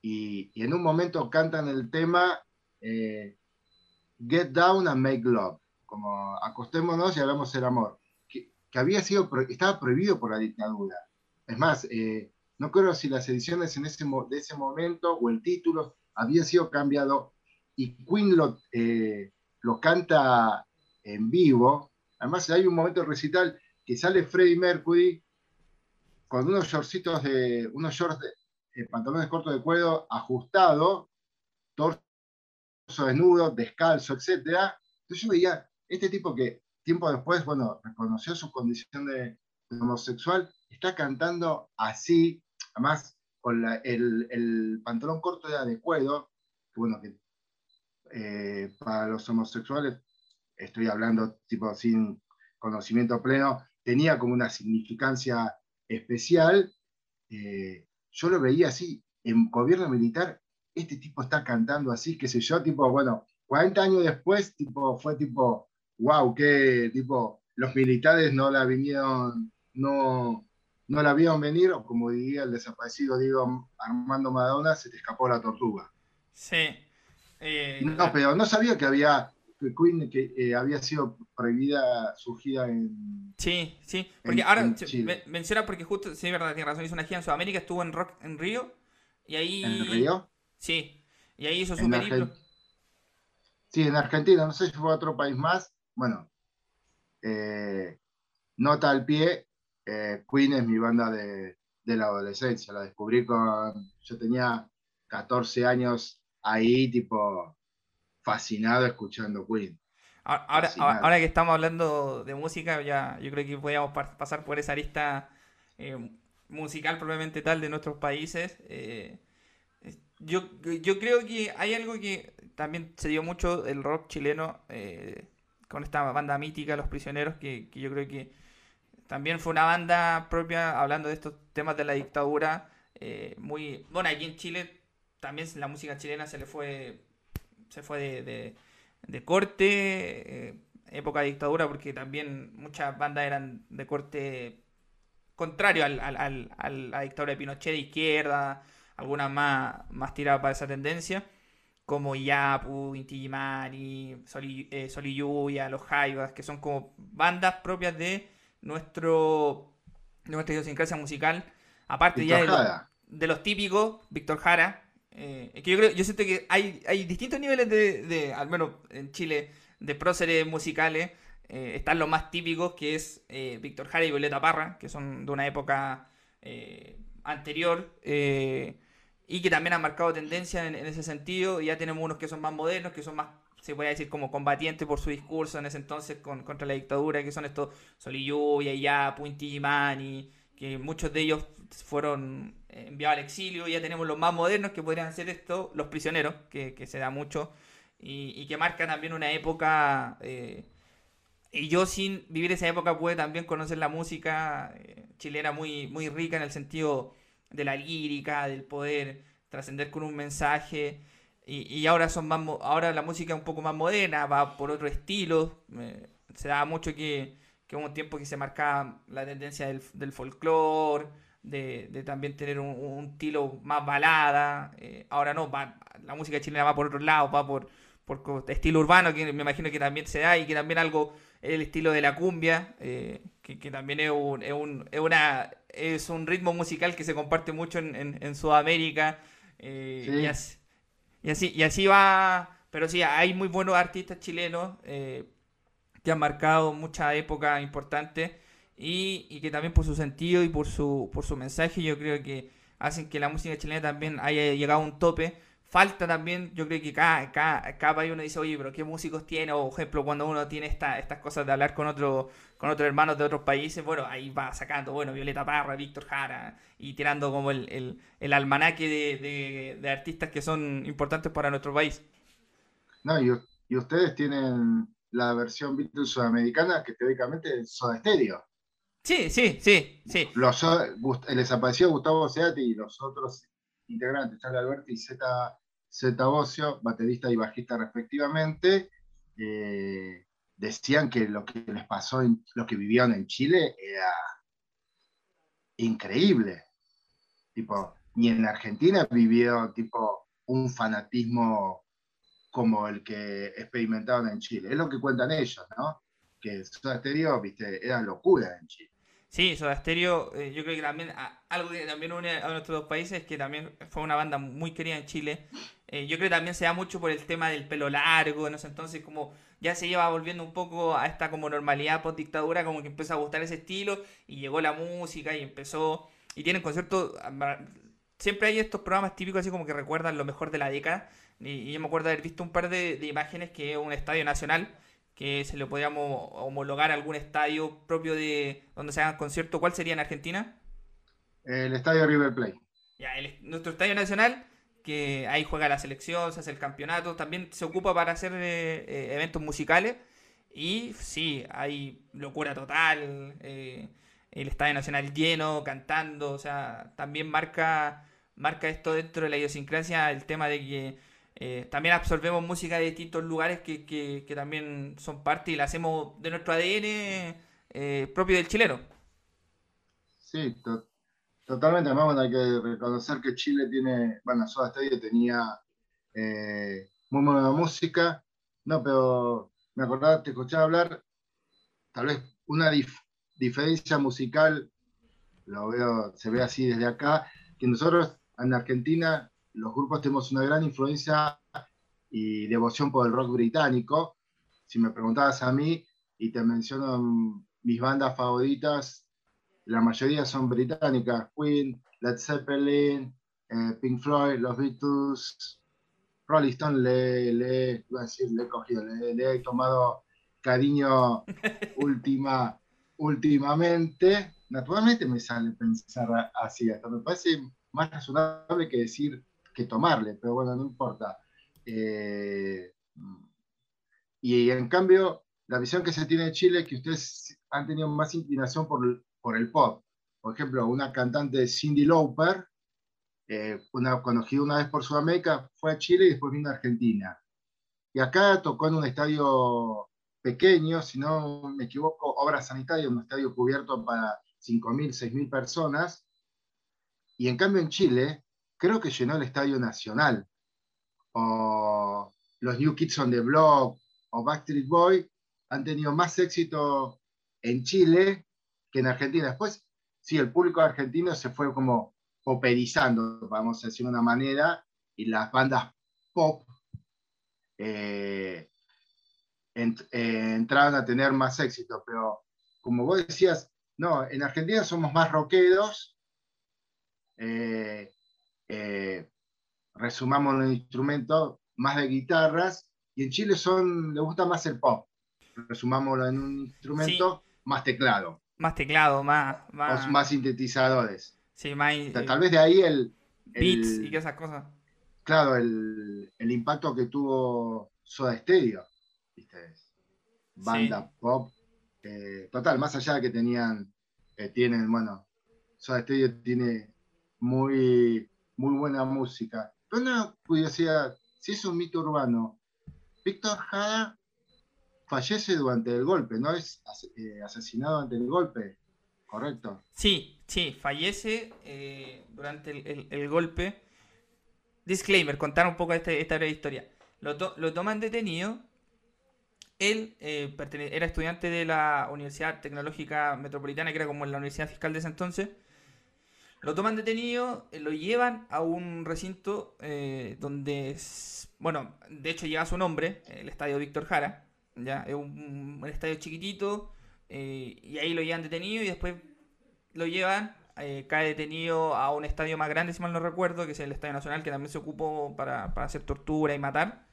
y, en un momento cantan el tema eh, Get Down and Make Love, como acostémonos y hagamos el amor, que, había sido, estaba prohibido por la dictadura. Es más, eh, no creo si las ediciones en ese, de ese momento o el título había sido cambiado y Queen lo, eh, lo canta en vivo. Además, hay un momento del recital que sale Freddie Mercury con unos shortcitos de, unos shorts de eh, pantalones cortos de cuero ajustado, torso desnudo, descalzo, etcétera. Entonces yo veía, este tipo que tiempo después, bueno, reconoció su condición de, de homosexual, está cantando así, además con la- el, el pantalón corto era de cuero, que bueno, que eh, para los homosexuales, estoy hablando tipo sin conocimiento pleno, tenía como una significancia especial. eh, yo lo veía así, en gobierno militar, este tipo está cantando así, qué sé yo, tipo, bueno, 40 años después, tipo, fue tipo, wow, que tipo, los militares no la vinieron, no, no la vieron venir, o como diría el desaparecido Diego Armando Maradona, se te escapó la tortuga. sí. Eh, No, pero no sabía que había que Queen que eh, había sido prohibida su gira en Sí, sí, porque en- ahora en Chile. menciona porque justo, sí, verdad, tiene razón, hizo una gira en Sudamérica, estuvo en Rock en Río y ahí... en Río. Sí, y ahí hizo su periplo. Sí, en Argentina, no sé si fue a otro país más. Bueno, eh, nota al pie, eh, Queen es mi banda de, de la adolescencia. La descubrí con. Yo tenía 14 años ahí, tipo, fascinado escuchando Queen. Ahora, ahora, que estamos hablando de música, ya yo creo que podríamos pa- pasar por esa lista eh, musical probablemente tal de nuestros países. Yo, yo creo que hay algo que también se dio mucho el rock chileno eh, con esta banda mítica, Los Prisioneros, que, que yo creo que también fue una banda propia hablando de estos temas de la dictadura. eh, muy bueno, aquí en Chile también la música chilena se le fue se fue de, de- corte, eh, época de dictadura, porque también muchas bandas eran de corte contrario al- al- al- a la dictadura de Pinochet de izquierda, algunas más, más tiradas para esa tendencia, como Yapu, Inti Mari, Sol y, eh, Lluvia, Los Jaivas, que son como bandas propias de nuestro nuestra idiosincrasia musical, aparte ya de, los típicos, Víctor Jara, eh, que yo creo, yo siento que hay, hay distintos niveles de, al menos en Chile, de próceres musicales. Eh, están los más típicos, que es eh, Víctor Jara y Violeta Parra, que son de una época anterior y que también han marcado tendencia en, ese sentido. Y ya tenemos unos que son más modernos, que son más, se puede decir, como combatientes por su discurso en ese entonces contra la dictadura, que son estos Solillo, ya Punti Mani, que muchos de ellos fueron enviados al exilio. Ya tenemos los más modernos que podrían ser esto, los prisioneros, que, se da mucho, y, que marcan también una época. Eh, y yo sin vivir esa época pude también conocer la música eh, chilena muy, muy rica en el sentido de la lírica, del poder trascender con un mensaje. Y, ahora son más ahora la música es un poco más moderna, va por otro estilo. se da mucho que, que hubo un tiempo que se marcaba la tendencia del, del folclore, de, también tener un, estilo más balada. Eh, ahora no, la música chilena va por otro lado, va por, por estilo urbano, que me imagino que también se da, y que también algo el estilo de la cumbia, eh, que, también es un, es, un, es, una, es un ritmo musical que se comparte mucho en, en, Sudamérica. Eh, y, así, y, así, va, pero sí, hay muy buenos artistas chilenos eh, que han marcado mucha época importante y, y, que también por su sentido y por su, por su mensaje yo creo que hacen que la música chilena también haya llegado a un tope falta también, yo creo que cada, cada, país uno dice, oye, pero ¿qué músicos tiene? O, ejemplo, cuando uno tiene esta, estas cosas de hablar con otro, con otros hermanos de otros países, bueno, ahí va sacando, bueno, Violeta Parra, Víctor Jara, y tirando como el, el, almanaque de, de, artistas que son importantes para nuestro país. No, y, y ustedes tienen la versión Beatles sudamericana que teóricamente es Soda Stereo. Sí, sí, sí, sí. Los, el desaparecido Gustavo Seati y los otros integrantes, Charlie Alberti y Z Zeta Bocio, baterista y bajista respectivamente, eh, decían que lo que les pasó, en, lo que vivieron en Chile era increíble. Tipo, ni en Argentina vivió tipo un fanatismo como el que experimentaron en Chile. Es lo que cuentan ellos, ¿no? Que Soda Stereo, viste, era locura en Chile. Sí, Soda Stereo, eh, yo creo que también algo que también une a nuestros dos países es que también fue una banda muy querida en Chile. Eh, yo creo que también se da mucho por el tema del pelo largo, en ese entonces como ya se lleva volviendo un poco a esta como normalidad post dictadura, como que empezó a gustar ese estilo y llegó la música y empezó y tienen conciertos siempre hay estos programas típicos así como que recuerdan lo mejor de la década y, yo me acuerdo haber visto un par de, de imágenes que es un estadio nacional que se le podríamos homologar a algún estadio propio de donde se hagan conciertos. ¿Cuál sería en Argentina? El estadio River Plate. Ya, nuestro estadio nacional, que ahí juega la selección, se hace el campeonato, también se ocupa para hacer eh, eh, eventos musicales. Y sí, hay locura total. Eh, el estadio nacional lleno, cantando, o sea, también marca, marca esto dentro de la idiosincrasia el tema de que eh, también absorbemos música de distintos lugares que, también son parte y la hacemos de nuestro ADN eh, propio del chileno. Sí, totalmente. Además, hay que reconocer que Chile tiene, bueno, Soda Stereo tenía eh, muy buena música, no, pero me acordaba, te escuchaba hablar, tal vez una diferencia musical, lo veo, se ve así desde acá, que nosotros en Argentina los grupos tenemos una gran influencia y devoción por el rock británico. Si me preguntabas a mí y te menciono mis bandas favoritas, la mayoría son británicas, Queen, Led Zeppelin, eh, Pink Floyd, los Beatles, Rolling Stone, le, le, le he cogido, le, he tomado cariño última, últimamente. Naturalmente me sale pensar así, hasta me parece más razonable que decir que tomarle, pero bueno, no importa. Eh, y en cambio, la visión que se tiene de Chile es que ustedes han tenido más inclinación por, por el pop. Por ejemplo, una cantante Cindy Lauper, eh, una, conocida una vez por Sudamérica, fue a Chile y después vino a Argentina. Y acá tocó en un estadio pequeño, si no me equivoco, Obra Sanitaria, un estadio cubierto para 5.000, 6.000 personas. Y en cambio en Chile creo que llenó el Estadio Nacional. O los New Kids on the Block o Backstreet Boy han tenido más éxito en Chile que en Argentina. Después, sí, el público argentino se fue como poperizando, vamos a decir de una manera, y las bandas pop eh, eh, entraron a tener más éxito. Pero como vos decías, no, en Argentina somos más rockeros, eh, resumamos los instrumentos, más de guitarras, y en Chile son, le gusta más el pop. Resumámoslo en un instrumento, más teclado. Más teclado, más... Más, más sintetizadores. Sí, más... Tal vez de ahí el... Beats y esas cosas. Claro, el, impacto que tuvo Soda Stereo, ¿viste? Banda pop. Eh, total, más allá de que tenían, eh, tienen, bueno, Soda Stereo tiene muy, muy buena música. Pero una curiosidad, si es un mito urbano, Víctor Jara fallece durante el golpe, ¿no? Es eh, asesinado ante el golpe, ¿correcto? Sí, sí, fallece durante el, golpe. Disclaimer, contar un poco este, esta breve historia. Lo, lo toman detenido. Él eh, era estudiante de la Universidad Tecnológica Metropolitana, que era como la Universidad Fiscal de ese entonces. Lo toman detenido, eh, lo llevan a un recinto eh, donde, bueno, de hecho lleva su nombre, el Estadio Víctor Jara. ¿ya? Es un, estadio chiquitito, y ahí lo llevan detenido y después lo llevan eh, cae detenido a un estadio más grande, si mal no recuerdo, que es el Estadio Nacional, que también se ocupó para, hacer tortura y matar.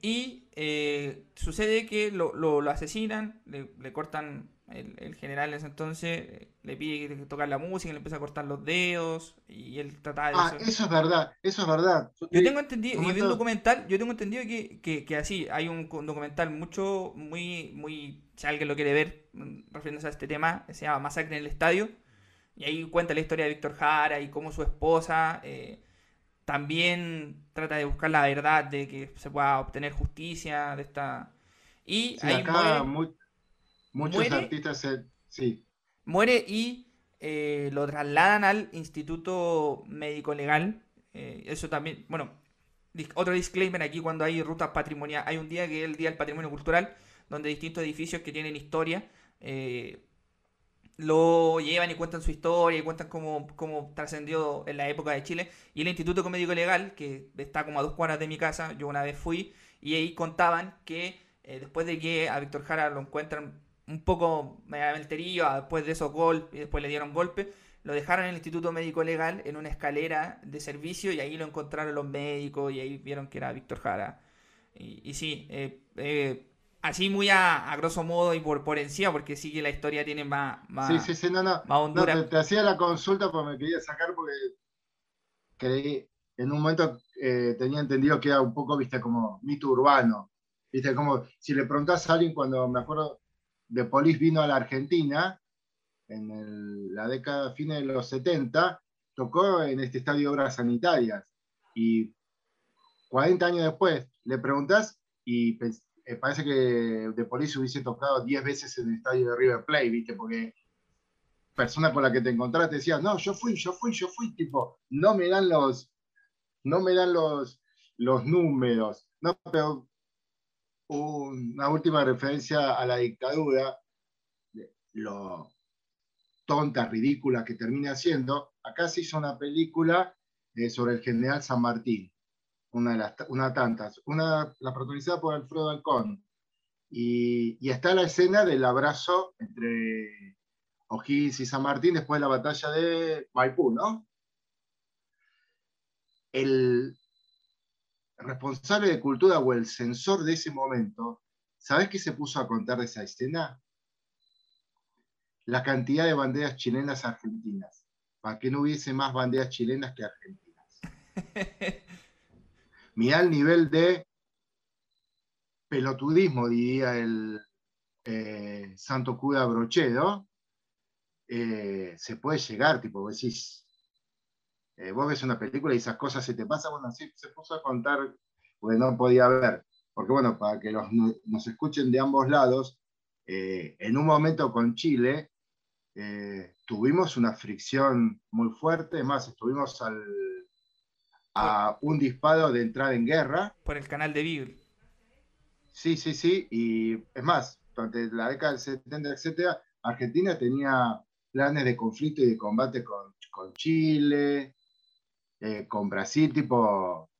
Y eh, sucede que lo, asesinan, le, cortan el, general en ese entonces, le pide que tocar la música, le empieza a cortar los dedos y él trata de... Ah, eso. es verdad, eso es verdad. Yo tengo entendido, y vi un documental, yo tengo entendido que, que, así, hay un documental mucho, muy, muy, si alguien lo quiere ver, mm, refiriéndose a este tema, se llama Masacre en el Estadio, y ahí cuenta la historia de Víctor Jara y cómo su esposa eh, también trata de buscar la verdad de que se pueda obtener justicia de esta... Y ahí muere, muchos artistas sí. Muere y eh, lo trasladan al Instituto Médico Legal. Eh, eso también, bueno, otro disclaimer aquí cuando hay rutas patrimoniales. Hay un día que es el Día del Patrimonio Cultural, donde distintos edificios que tienen historia lo llevan y cuentan su historia y cuentan cómo, cómo trascendió en la época de Chile. Y el Instituto Médico Legal, que está como a dos cuadras de mi casa, yo una vez fui, y ahí contaban que eh, después de que a Víctor Jara lo encuentran un poco medio después de esos golpes, y después le dieron golpe, lo dejaron en el Instituto Médico Legal en una escalera de servicio y ahí lo encontraron los médicos y ahí vieron que era Víctor Jara. Y, sí, eh, eh así muy a, grosso modo y por, por encima, porque sí que la historia tiene más, más Sí, sí, sí, no, no. no te, hacía la consulta porque me quería sacar porque creí, en un momento eh, tenía entendido que era un poco, viste, como mito urbano. Viste, como si le preguntas a alguien cuando me acuerdo de Polis vino a la Argentina en la década, fines de los 70, tocó en este estadio Obras Sanitarias. Y 40 años después le preguntas y eh, parece que De Police hubiese tocado 10 veces en el estadio de River Plate, ¿viste? Porque persona con la que te encontraste decía, no, yo fui, yo fui, yo fui, tipo, no me dan los, no me dan los, los números. No, pero una última referencia a la dictadura, lo tonta, ridícula que termina siendo, acá se hizo una película eh, sobre el general San Martín una de las una tantas, una la protagonizada por Alfredo Alcón. Y, y, está la escena del abrazo entre O'Higgins y San Martín después de la batalla de Maipú, ¿no? El responsable de cultura o el censor de ese momento, ¿sabes qué se puso a contar de esa escena? La cantidad de banderas chilenas argentinas, para que no hubiese más banderas chilenas que argentinas. Mirá el nivel de pelotudismo, diría el eh, santo cura Brochedo, eh, se puede llegar, tipo, decís, eh, vos ves una película y esas cosas se te pasan, bueno, así se puso a contar, porque no podía ver, porque bueno, para que nos escuchen de ambos lados, en un momento con Chile, tuvimos una fricción muy fuerte, más estuvimos al, a un disparo de entrar en guerra. Por el canal de Beagle. Sí, sí, sí, y es más, durante la década del 70, etcétera, Argentina tenía planes de conflicto y de combate con, Chile, eh, con Brasil, tipo,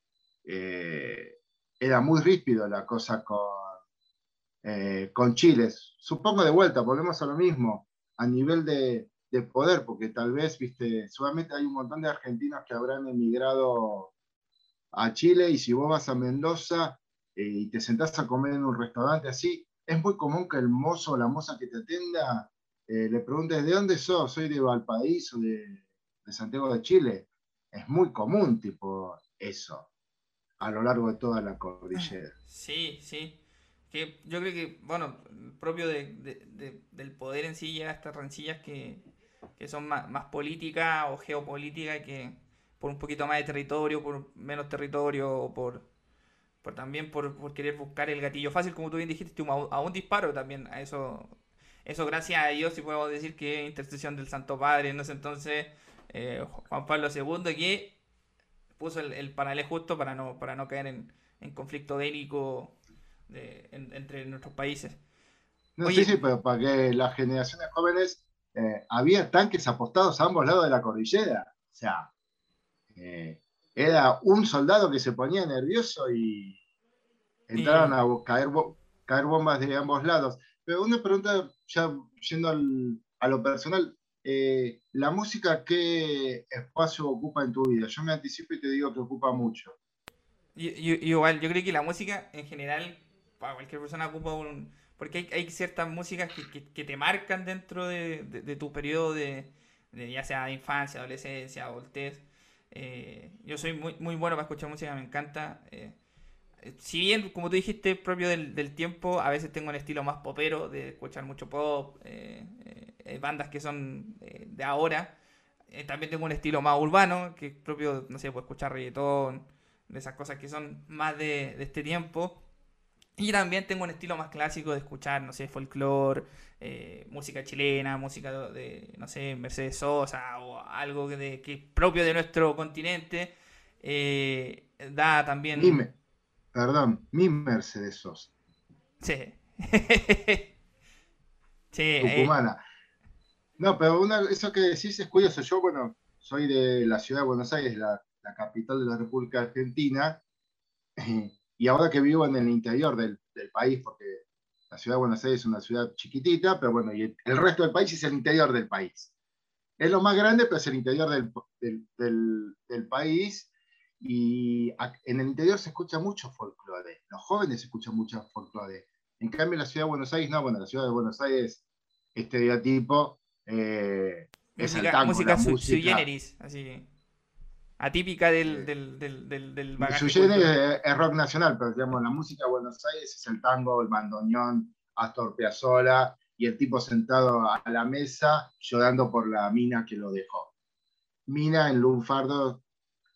eh, era muy ríspido la cosa con, eh, con Chile. Supongo de vuelta, volvemos a lo mismo, a nivel de, poder, porque tal vez, viste, solamente hay un montón de argentinos que habrán emigrado a Chile y si vos vas a Mendoza y te sentás a comer en un restaurante así, es muy común que el mozo o la moza que te atienda eh, le preguntes, ¿de dónde sos? Soy de Valparaíso, de, de Santiago de Chile. Es muy común, tipo, eso, a lo largo de toda la cordillera. Sí, sí. Que yo creo que, bueno, propio del poder en sí llega a estas rencillas que, son más, más políticas o geopolíticas que por un poquito más de territorio, por menos territorio o por, por también por, querer buscar el gatillo fácil, como tú bien dijiste, a un disparo también, a eso eso gracias a Dios, si podemos decir que intercesión del Santo Padre en ese entonces, eh, Juan Pablo II, que puso el, el justo para no, para no caer en, conflicto bélico entre nuestros países. No, sí, sí, pero para que las generaciones jóvenes eh, había tanques apostados a ambos lados de la cordillera. O sea, eh, era un soldado que se ponía nervioso y entraron a caer, caer bombas de ambos lados. Pero una pregunta, ya yendo a lo personal, eh, ¿la música qué espacio ocupa en tu vida? Yo me anticipo y te digo que ocupa mucho. Igual, yo creo que la música en general, para cualquier persona ocupa un... Porque hay, ciertas músicas que, te marcan dentro de, tu periodo de, ya sea de infancia, adolescencia, adultez. Eh, yo soy muy, muy bueno para escuchar música, me encanta. Eh, si bien, como tú dijiste, propio del, tiempo, a veces tengo un estilo más popero, de escuchar mucho pop, eh, eh, bandas que son eh, de ahora. también tengo un estilo más urbano, que es propio, no sé, puedo escuchar reggaetón, de esas cosas que son más de, este tiempo. Y también tengo un estilo más clásico de escuchar, no sé, folclore, música chilena, música de, no sé, Mercedes Sosa o algo que, que es propio de nuestro continente. da también... Dime Perdón, mi Mercedes Sosa. Sí. sí. Eh. Tucumana. No, pero eso que decís es curioso. Yo, bueno, soy de la ciudad de Buenos Aires, la, capital de la República Argentina, y ahora que vivo en el interior del, país, porque la ciudad de Buenos Aires es una ciudad chiquitita, pero bueno, y el, resto del país es el interior del país. Es lo más grande, pero es el interior del, país y en el interior se escucha mucho folclore, los jóvenes escuchan mucho folclore. En cambio, la ciudad de Buenos Aires, no, bueno, la ciudad de Buenos Aires, estereotipo eh, es el tango, música, sui generis, así atípica del, del, del, del, generis es, rock nacional, pero digamos, la música de Buenos Aires es el tango, el bandoneón, Astor Piazzolla y el tipo sentado a la mesa llorando por la mina que lo dejó. Mina en lunfardo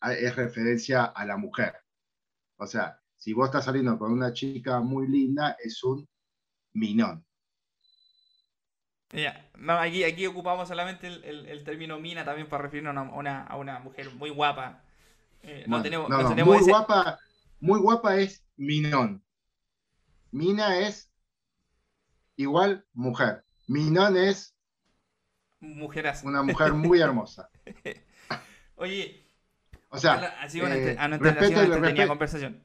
es referencia a la mujer. O sea, si vos estás saliendo con una chica muy linda, es un minón. No, aquí, aquí ocupamos solamente el, término mina también para referirnos a una, a una mujer muy guapa. Eh, no, tenemos, muy, guapa, muy guapa es minón. Mina es igual mujer. Minón es Mujeras. una mujer muy hermosa. Oye, o sea, así una, eh, respeto, conversación.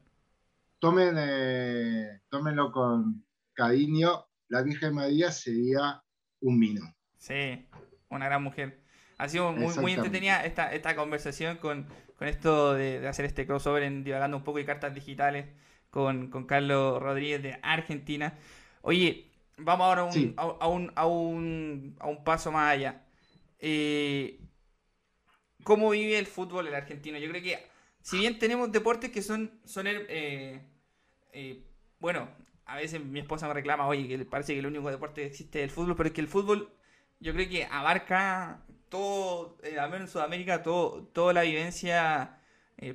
Tomen, eh, tómenlo con cariño. La Virgen María sería un mino. Sí, una gran mujer. Ha sido muy, muy entretenida esta, esta conversación con, con esto de, hacer este crossover en divagando un poco de cartas digitales con, con Carlos Rodríguez de Argentina. Oye, vamos ahora a un, a, un, a, un, a un paso más allá. Eh, cómo vive el fútbol el argentino. Yo creo que, si bien tenemos deportes que son, son eh, eh, bueno, a veces mi esposa me reclama, oye, que parece que el único deporte que existe es el fútbol, pero es que el fútbol, yo creo que abarca todo, eh, al menos en Sudamérica, todo, toda la vivencia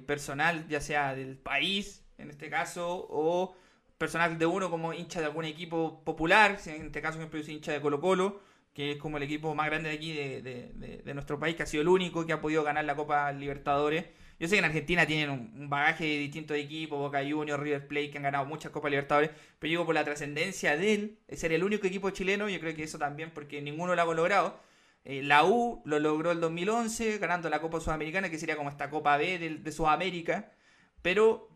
personal, ya sea del país, en este caso, o personal de uno como hincha de algún equipo popular, en este caso, yo soy hincha de Colo Colo, que es como el equipo más grande de aquí de, nuestro país, que ha sido el único que ha podido ganar la Copa Libertadores. Yo sé que en Argentina tienen un, bagaje de distintos equipos, Boca Juniors, River Plate, que han ganado muchas Copas Libertadores, pero digo por la trascendencia de él, de ser el único equipo chileno, yo creo que eso también, porque ninguno lo ha logrado. Eh, la U lo logró el 2011, ganando la Copa Sudamericana, que sería como esta Copa B de, Sudamérica, pero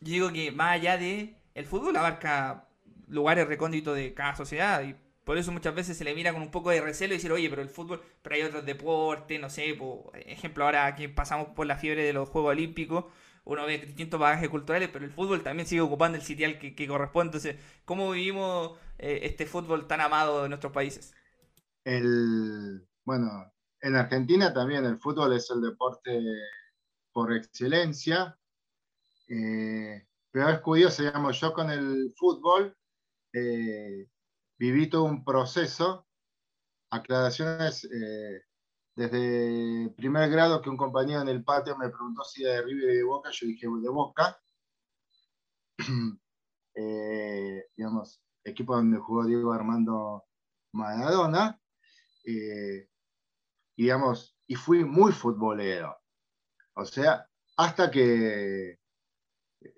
yo digo que más allá de el fútbol abarca lugares recónditos de cada sociedad por eso muchas veces se le mira con un poco de recelo y decir, oye, pero el fútbol, pero hay otros deportes, no sé, por ejemplo, ahora que pasamos por la fiebre de los Juegos Olímpicos, uno ve distintos bagajes culturales, pero el fútbol también sigue ocupando el sitial que, corresponde. Entonces, ¿cómo vivimos eh, este fútbol tan amado de nuestros países? El, bueno, en Argentina también el fútbol es el deporte por excelencia. Eh, pero es curioso, yo con el fútbol eh, viví todo un proceso, aclaraciones eh, desde primer grado que un compañero en el patio me preguntó si era de River y de Boca, yo dije de Boca. Eh, digamos, equipo donde jugó Diego Armando Maradona. y digamos, y fui muy futbolero. O sea, hasta que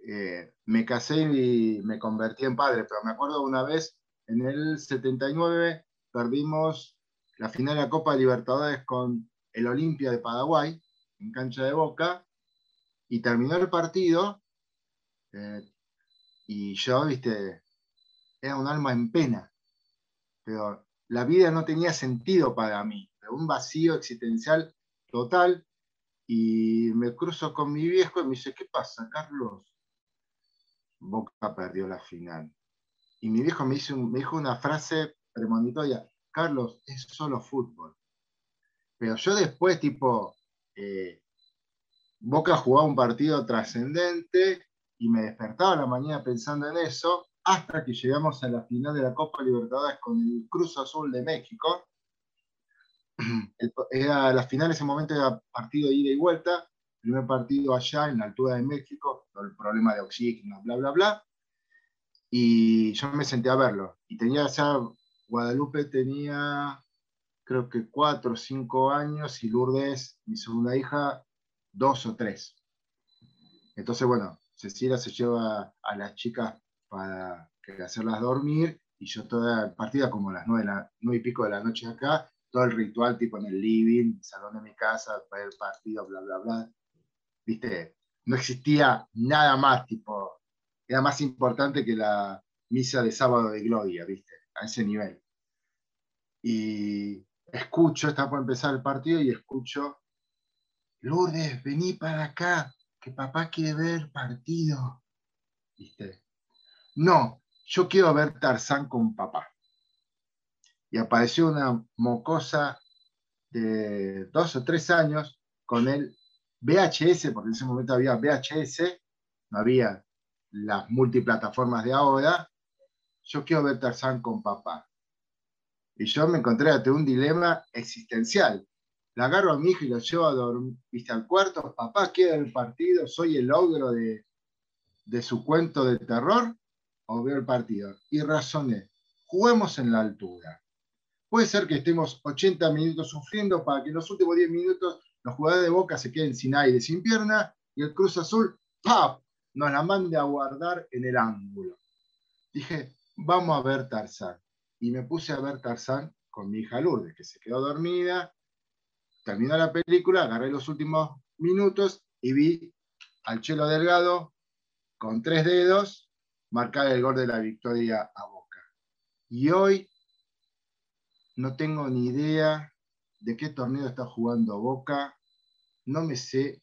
eh, me casé y me convertí en padre, pero me acuerdo una vez, en el 79, perdimos la final de la Copa Libertadores con el Olimpia de Paraguay, en cancha de Boca, y terminó el partido, eh, y yo, viste, era un alma en pena, pero la vida no tenía sentido para mí, un vacío existencial total, y me cruzo con mi viejo y me dice, ¿qué pasa, Carlos? Boca perdió la final. Y mi viejo me, dijo una frase premonitoria, Carlos, es solo fútbol. Pero yo después, tipo, eh, Boca jugaba un partido trascendente y me despertaba a la mañana pensando en eso, hasta que llegamos a la final de la Copa Libertadores con el Cruz Azul de México. Era, la final ese momento era partido de ida y vuelta, primer partido allá en la altura de México, el problema de oxígeno, bla, bla, bla. Y yo me senté a verlo. Y tenía ya, Guadalupe tenía creo que cuatro o cinco años y Lourdes, mi segunda hija, dos o tres. Entonces, bueno, Cecilia se lleva a las chicas para hacerlas dormir y yo toda partida como las nueve, nueve y pico de la noche acá, todo el ritual tipo en el living, salón de mi casa, el partido, bla, bla, bla viste, no existía nada más, tipo, era más importante que la misa de sábado de gloria, viste, a ese nivel. Y escucho, está por empezar el partido y escucho, Lourdes, vení para acá, que papá quiere ver el partido. ¿Viste? No, yo quiero ver Tarzán con papá. Y apareció una mocosa de dos o tres años con él VHS, porque en ese momento había VHS, no había las multiplataformas de ahora, yo quiero ver Tarzán con papá. Y yo me encontré ante un dilema existencial. La agarro a mi hijo y lo llevo a dormir, ¿viste, al cuarto, papá quiere el partido, soy el ogro de, de su cuento de terror, o veo el partido. Y razoné, juguemos en la altura. Puede ser que estemos 80 minutos sufriendo para que en los últimos 10 minutos los jugadores de Boca se queden sin aire, sin pierna, y el Cruz Azul, ¡pap! Nos la mande a guardar en el ángulo. Dije, vamos a ver Tarzán. Y me puse a ver Tarzán con mi hija Lourdes, que se quedó dormida. Terminó la película, agarré los últimos minutos y vi al Chelo Delgado con tres dedos marcar el gol de la victoria a Boca. Y hoy no tengo ni idea de qué torneo está jugando Boca, no me sé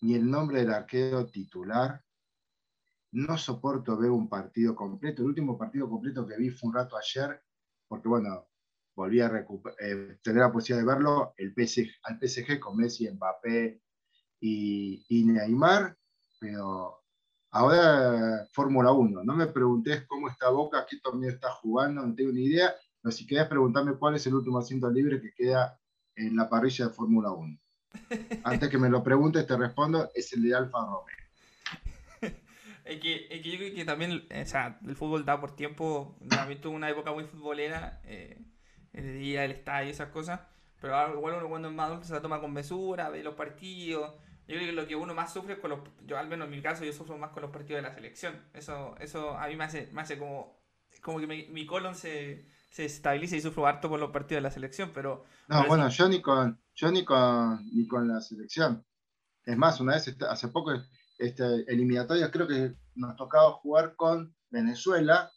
ni el nombre del arquero titular, no soporto ver un partido completo. El último partido completo que vi fue un rato ayer, porque bueno, volví a eh, tener la posibilidad de verlo el PSG, al PSG con Messi, Mbappé y, y Neymar, pero ahora Fórmula 1. No me preguntes cómo está Boca, qué torneo está jugando, no tengo ni idea, pero si querés preguntarme cuál es el último asiento libre que queda en la parrilla de Fórmula 1. Antes que me lo preguntes, te respondo, es el de Alfa Romeo. es, que, es que yo creo que también, o sea, el fútbol da por tiempo, también tuvo una época muy futbolera, eh, el día del estadio y esas cosas. Pero igual uno cuando es más adulto se la toma con mesura, ve los partidos. Yo creo que lo que uno más sufre es con los. Yo, al menos en mi caso, yo sufro más con los partidos de la selección. Eso, eso a mí me hace, me hace como. Como que mi, colon se, se estabiliza y sufro harto por los partidos de la selección, pero... No, bueno, yo ni con, yo ni con, ni con la selección. Es más, una vez, hace poco, este, eliminatoria, creo que nos tocaba jugar con Venezuela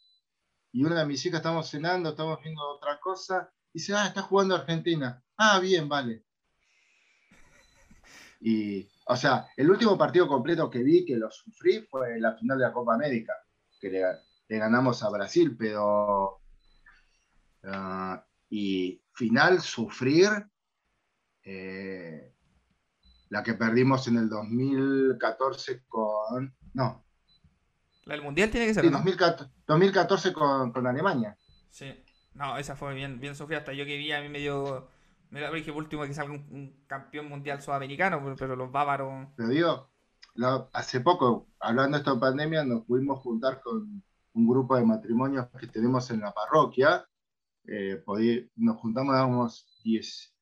y una de mis hijas estamos cenando, estamos viendo otra cosa, y dice, ah, está jugando Argentina. Ah, bien, vale. Y, o sea, el último partido completo que vi, que lo sufrí, fue la final de la Copa América, que le, ganamos a Brasil, pero... Ah, y final, sufrir, eh, la que perdimos en el 2014 con... No. La del Mundial tiene que ser. Sí, 2014, con, con, Alemania. Sí. No, esa fue bien, bien sufrida. Hasta yo que vi, a mí me dio me dije último que salga un, campeón mundial sudamericano, pero los bávaros. Pero digo, hace poco, hablando de esta pandemia, nos pudimos juntar con un grupo de matrimonios que tenemos en la parroquia. Eh, nos juntamos, digamos, 10,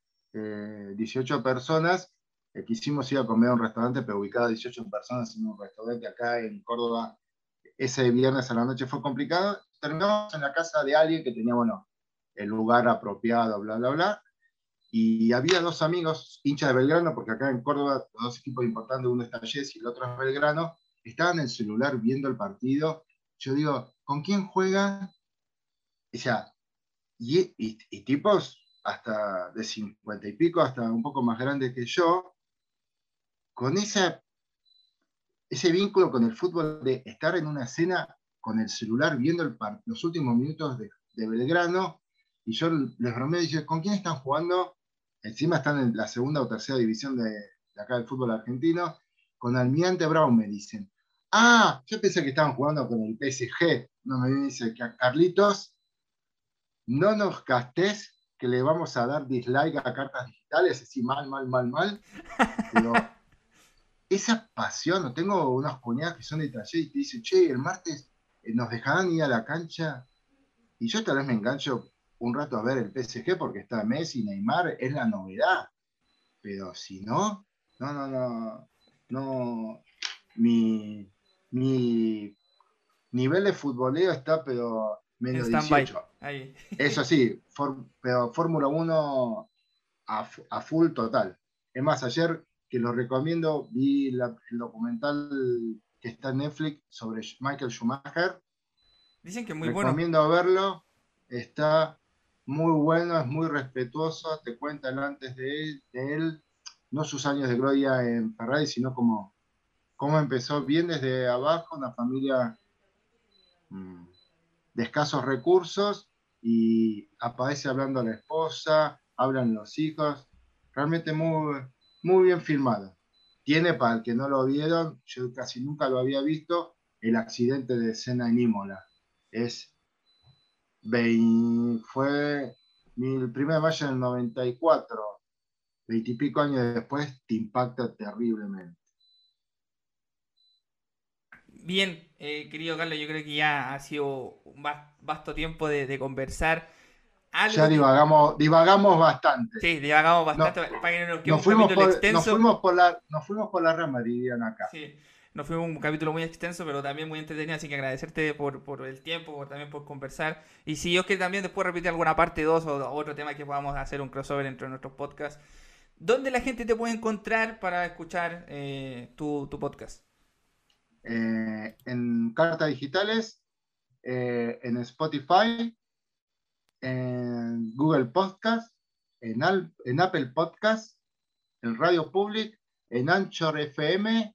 18 eh, personas. Eh, quisimos ir a comer a un restaurante, pero ubicado a 18 personas en un restaurante acá en Córdoba. Ese viernes a la noche fue complicado. Terminamos en la casa de alguien que tenía, bueno, el lugar apropiado, bla, bla, bla y había dos amigos, hinchas de Belgrano, porque acá en Córdoba, dos equipos importantes, uno es Talleres y el otro es Belgrano, estaban en el celular viendo el partido. Yo digo, ¿con quién juega? Sea, y, y, tipos hasta de 50 y pico, hasta un poco más grandes que yo, con esa, ese vínculo con el fútbol de estar en una escena con el celular viendo el los últimos minutos de, de Belgrano, y yo les bromeo y dije, ¿con quién están jugando? encima están en la segunda o tercera división de, acá del fútbol argentino, con Almirante Brown me dicen, ah, yo pensé que estaban jugando con el PSG, no me dice que Carlitos, no nos gastes que le vamos a dar dislike a cartas digitales, así mal, mal, mal, mal, pero esa pasión, no tengo unas cuñadas que son de taller y te dicen, che, el martes eh, nos dejarán ir a la cancha, y yo tal vez me engancho un rato a ver el PSG porque está Messi, Neymar, es la novedad. Pero si no, no, no, no, no, mi, mi nivel de futboleo está pero menos 18. Eso sí, pero Fórmula 1 a, full total. Es más, ayer que lo recomiendo, vi el documental que está en Netflix sobre Michael Schumacher. Dicen que es muy bueno. Recomiendo verlo. Está muy bueno, es muy respetuoso, te cuenta antes de él, no sus años de gloria en Ferrari, sino como cómo empezó bien desde abajo, una familia mm, de escasos recursos y aparece hablando a la esposa, hablan los hijos, realmente muy, muy bien filmado. Tiene, para el que no lo vieron, yo casi nunca lo había visto, el accidente de escena en Imola. Es fue el 1 de mayo del 94, veintipico años después, te impacta terriblemente. Bien, eh, querido Carlos, yo creo que ya ha sido un vasto tiempo de, conversar. ya divagamos, divagamos bastante. Sí, divagamos bastante. nos, fuimos por, nos, fuimos por, la, nos fuimos por la rama, dirían acá. Sí. No fue un capítulo muy extenso, pero también muy entretenido, así que agradecerte por, por el tiempo, por, también por conversar. Y si yo que también después repetir alguna parte 2 o otro tema que podamos hacer un crossover entre nuestros podcasts. ¿Dónde la gente te puede encontrar para escuchar eh, tu, tu, podcast? Eh, en Cartas Digitales, eh, en Spotify, en Google Podcast, en, Apple Podcast, en Radio Public, en Anchor FM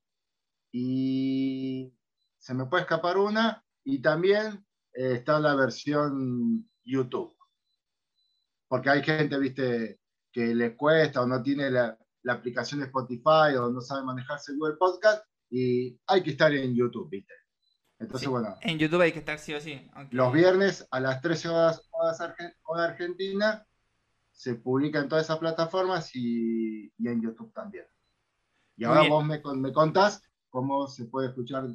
y se me puede escapar una, y también eh, está la versión YouTube. Porque hay gente, viste, que le cuesta o no tiene la, aplicación de Spotify o no sabe manejarse Google Podcast y hay que estar en YouTube, viste. Entonces, bueno. En YouTube hay que estar sí o sí. Los viernes a las 13 horas, de Argentina se publica en todas esas plataformas y, en YouTube también. Y ahora vos me, me contás cómo se puede escuchar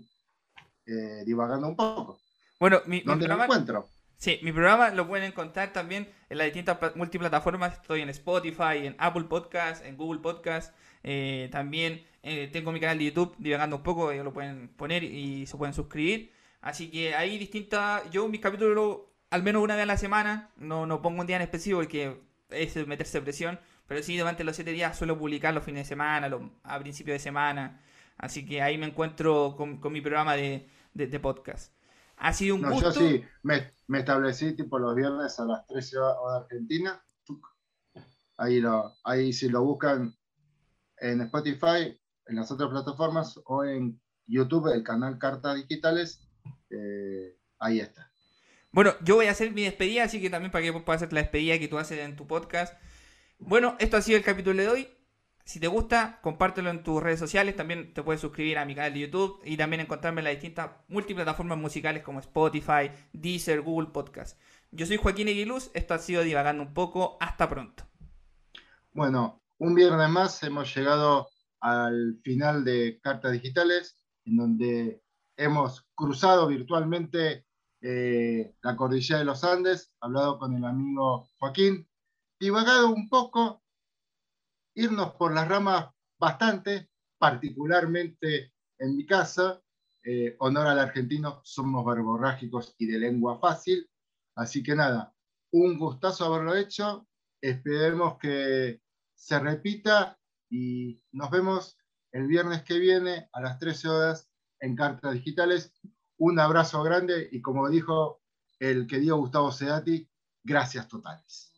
eh, divagando un poco. Bueno, mi, ¿Dónde lo encuentro? Sí, mi programa lo pueden encontrar también en las distintas multiplataformas. Estoy en Spotify, en Apple Podcast, en Google Podcast. Eh, también eh, tengo mi canal de YouTube, divagando un poco, lo pueden poner y se pueden suscribir. Así que hay distintas. Yo mis capítulos al menos una vez a la semana, no, no pongo un día en específico porque es meterse presión, pero sí durante los siete días suelo publicar los fines de semana, a principios de semana. Así que ahí me encuentro con, mi programa de, de podcast. Ha sido un gusto. Yo sí, me, establecí tipo los viernes a las 13 horas de Argentina. Ahí, lo, ahí si lo buscan en Spotify, en las otras plataformas o en YouTube, el canal Cartas Digitales, eh, ahí está. Bueno, yo voy a hacer mi despedida, así que también para que puedas hacer la despedida que tú haces en tu podcast. Bueno, esto ha sido el capítulo de hoy. Si te gusta, compártelo en tus redes sociales. También te puedes suscribir a mi canal de YouTube y también encontrarme en las distintas multiplataformas musicales como Spotify, Deezer, Google Podcast. Yo soy Joaquín Eguiluz. Esto ha sido Divagando un poco. Hasta pronto. Bueno, un viernes más hemos llegado al final de Cartas Digitales, en donde hemos cruzado virtualmente eh, la cordillera de los Andes, hablado con el amigo Joaquín, divagado un poco irnos por las ramas bastante, particularmente en mi casa, eh, honor al argentino, somos verborrágicos y de lengua fácil. Así que nada, un gustazo haberlo hecho. Esperemos que se repita y nos vemos el viernes que viene a las 13 horas en Cartas Digitales. Un abrazo grande y como dijo el querido Gustavo Sedati, gracias totales.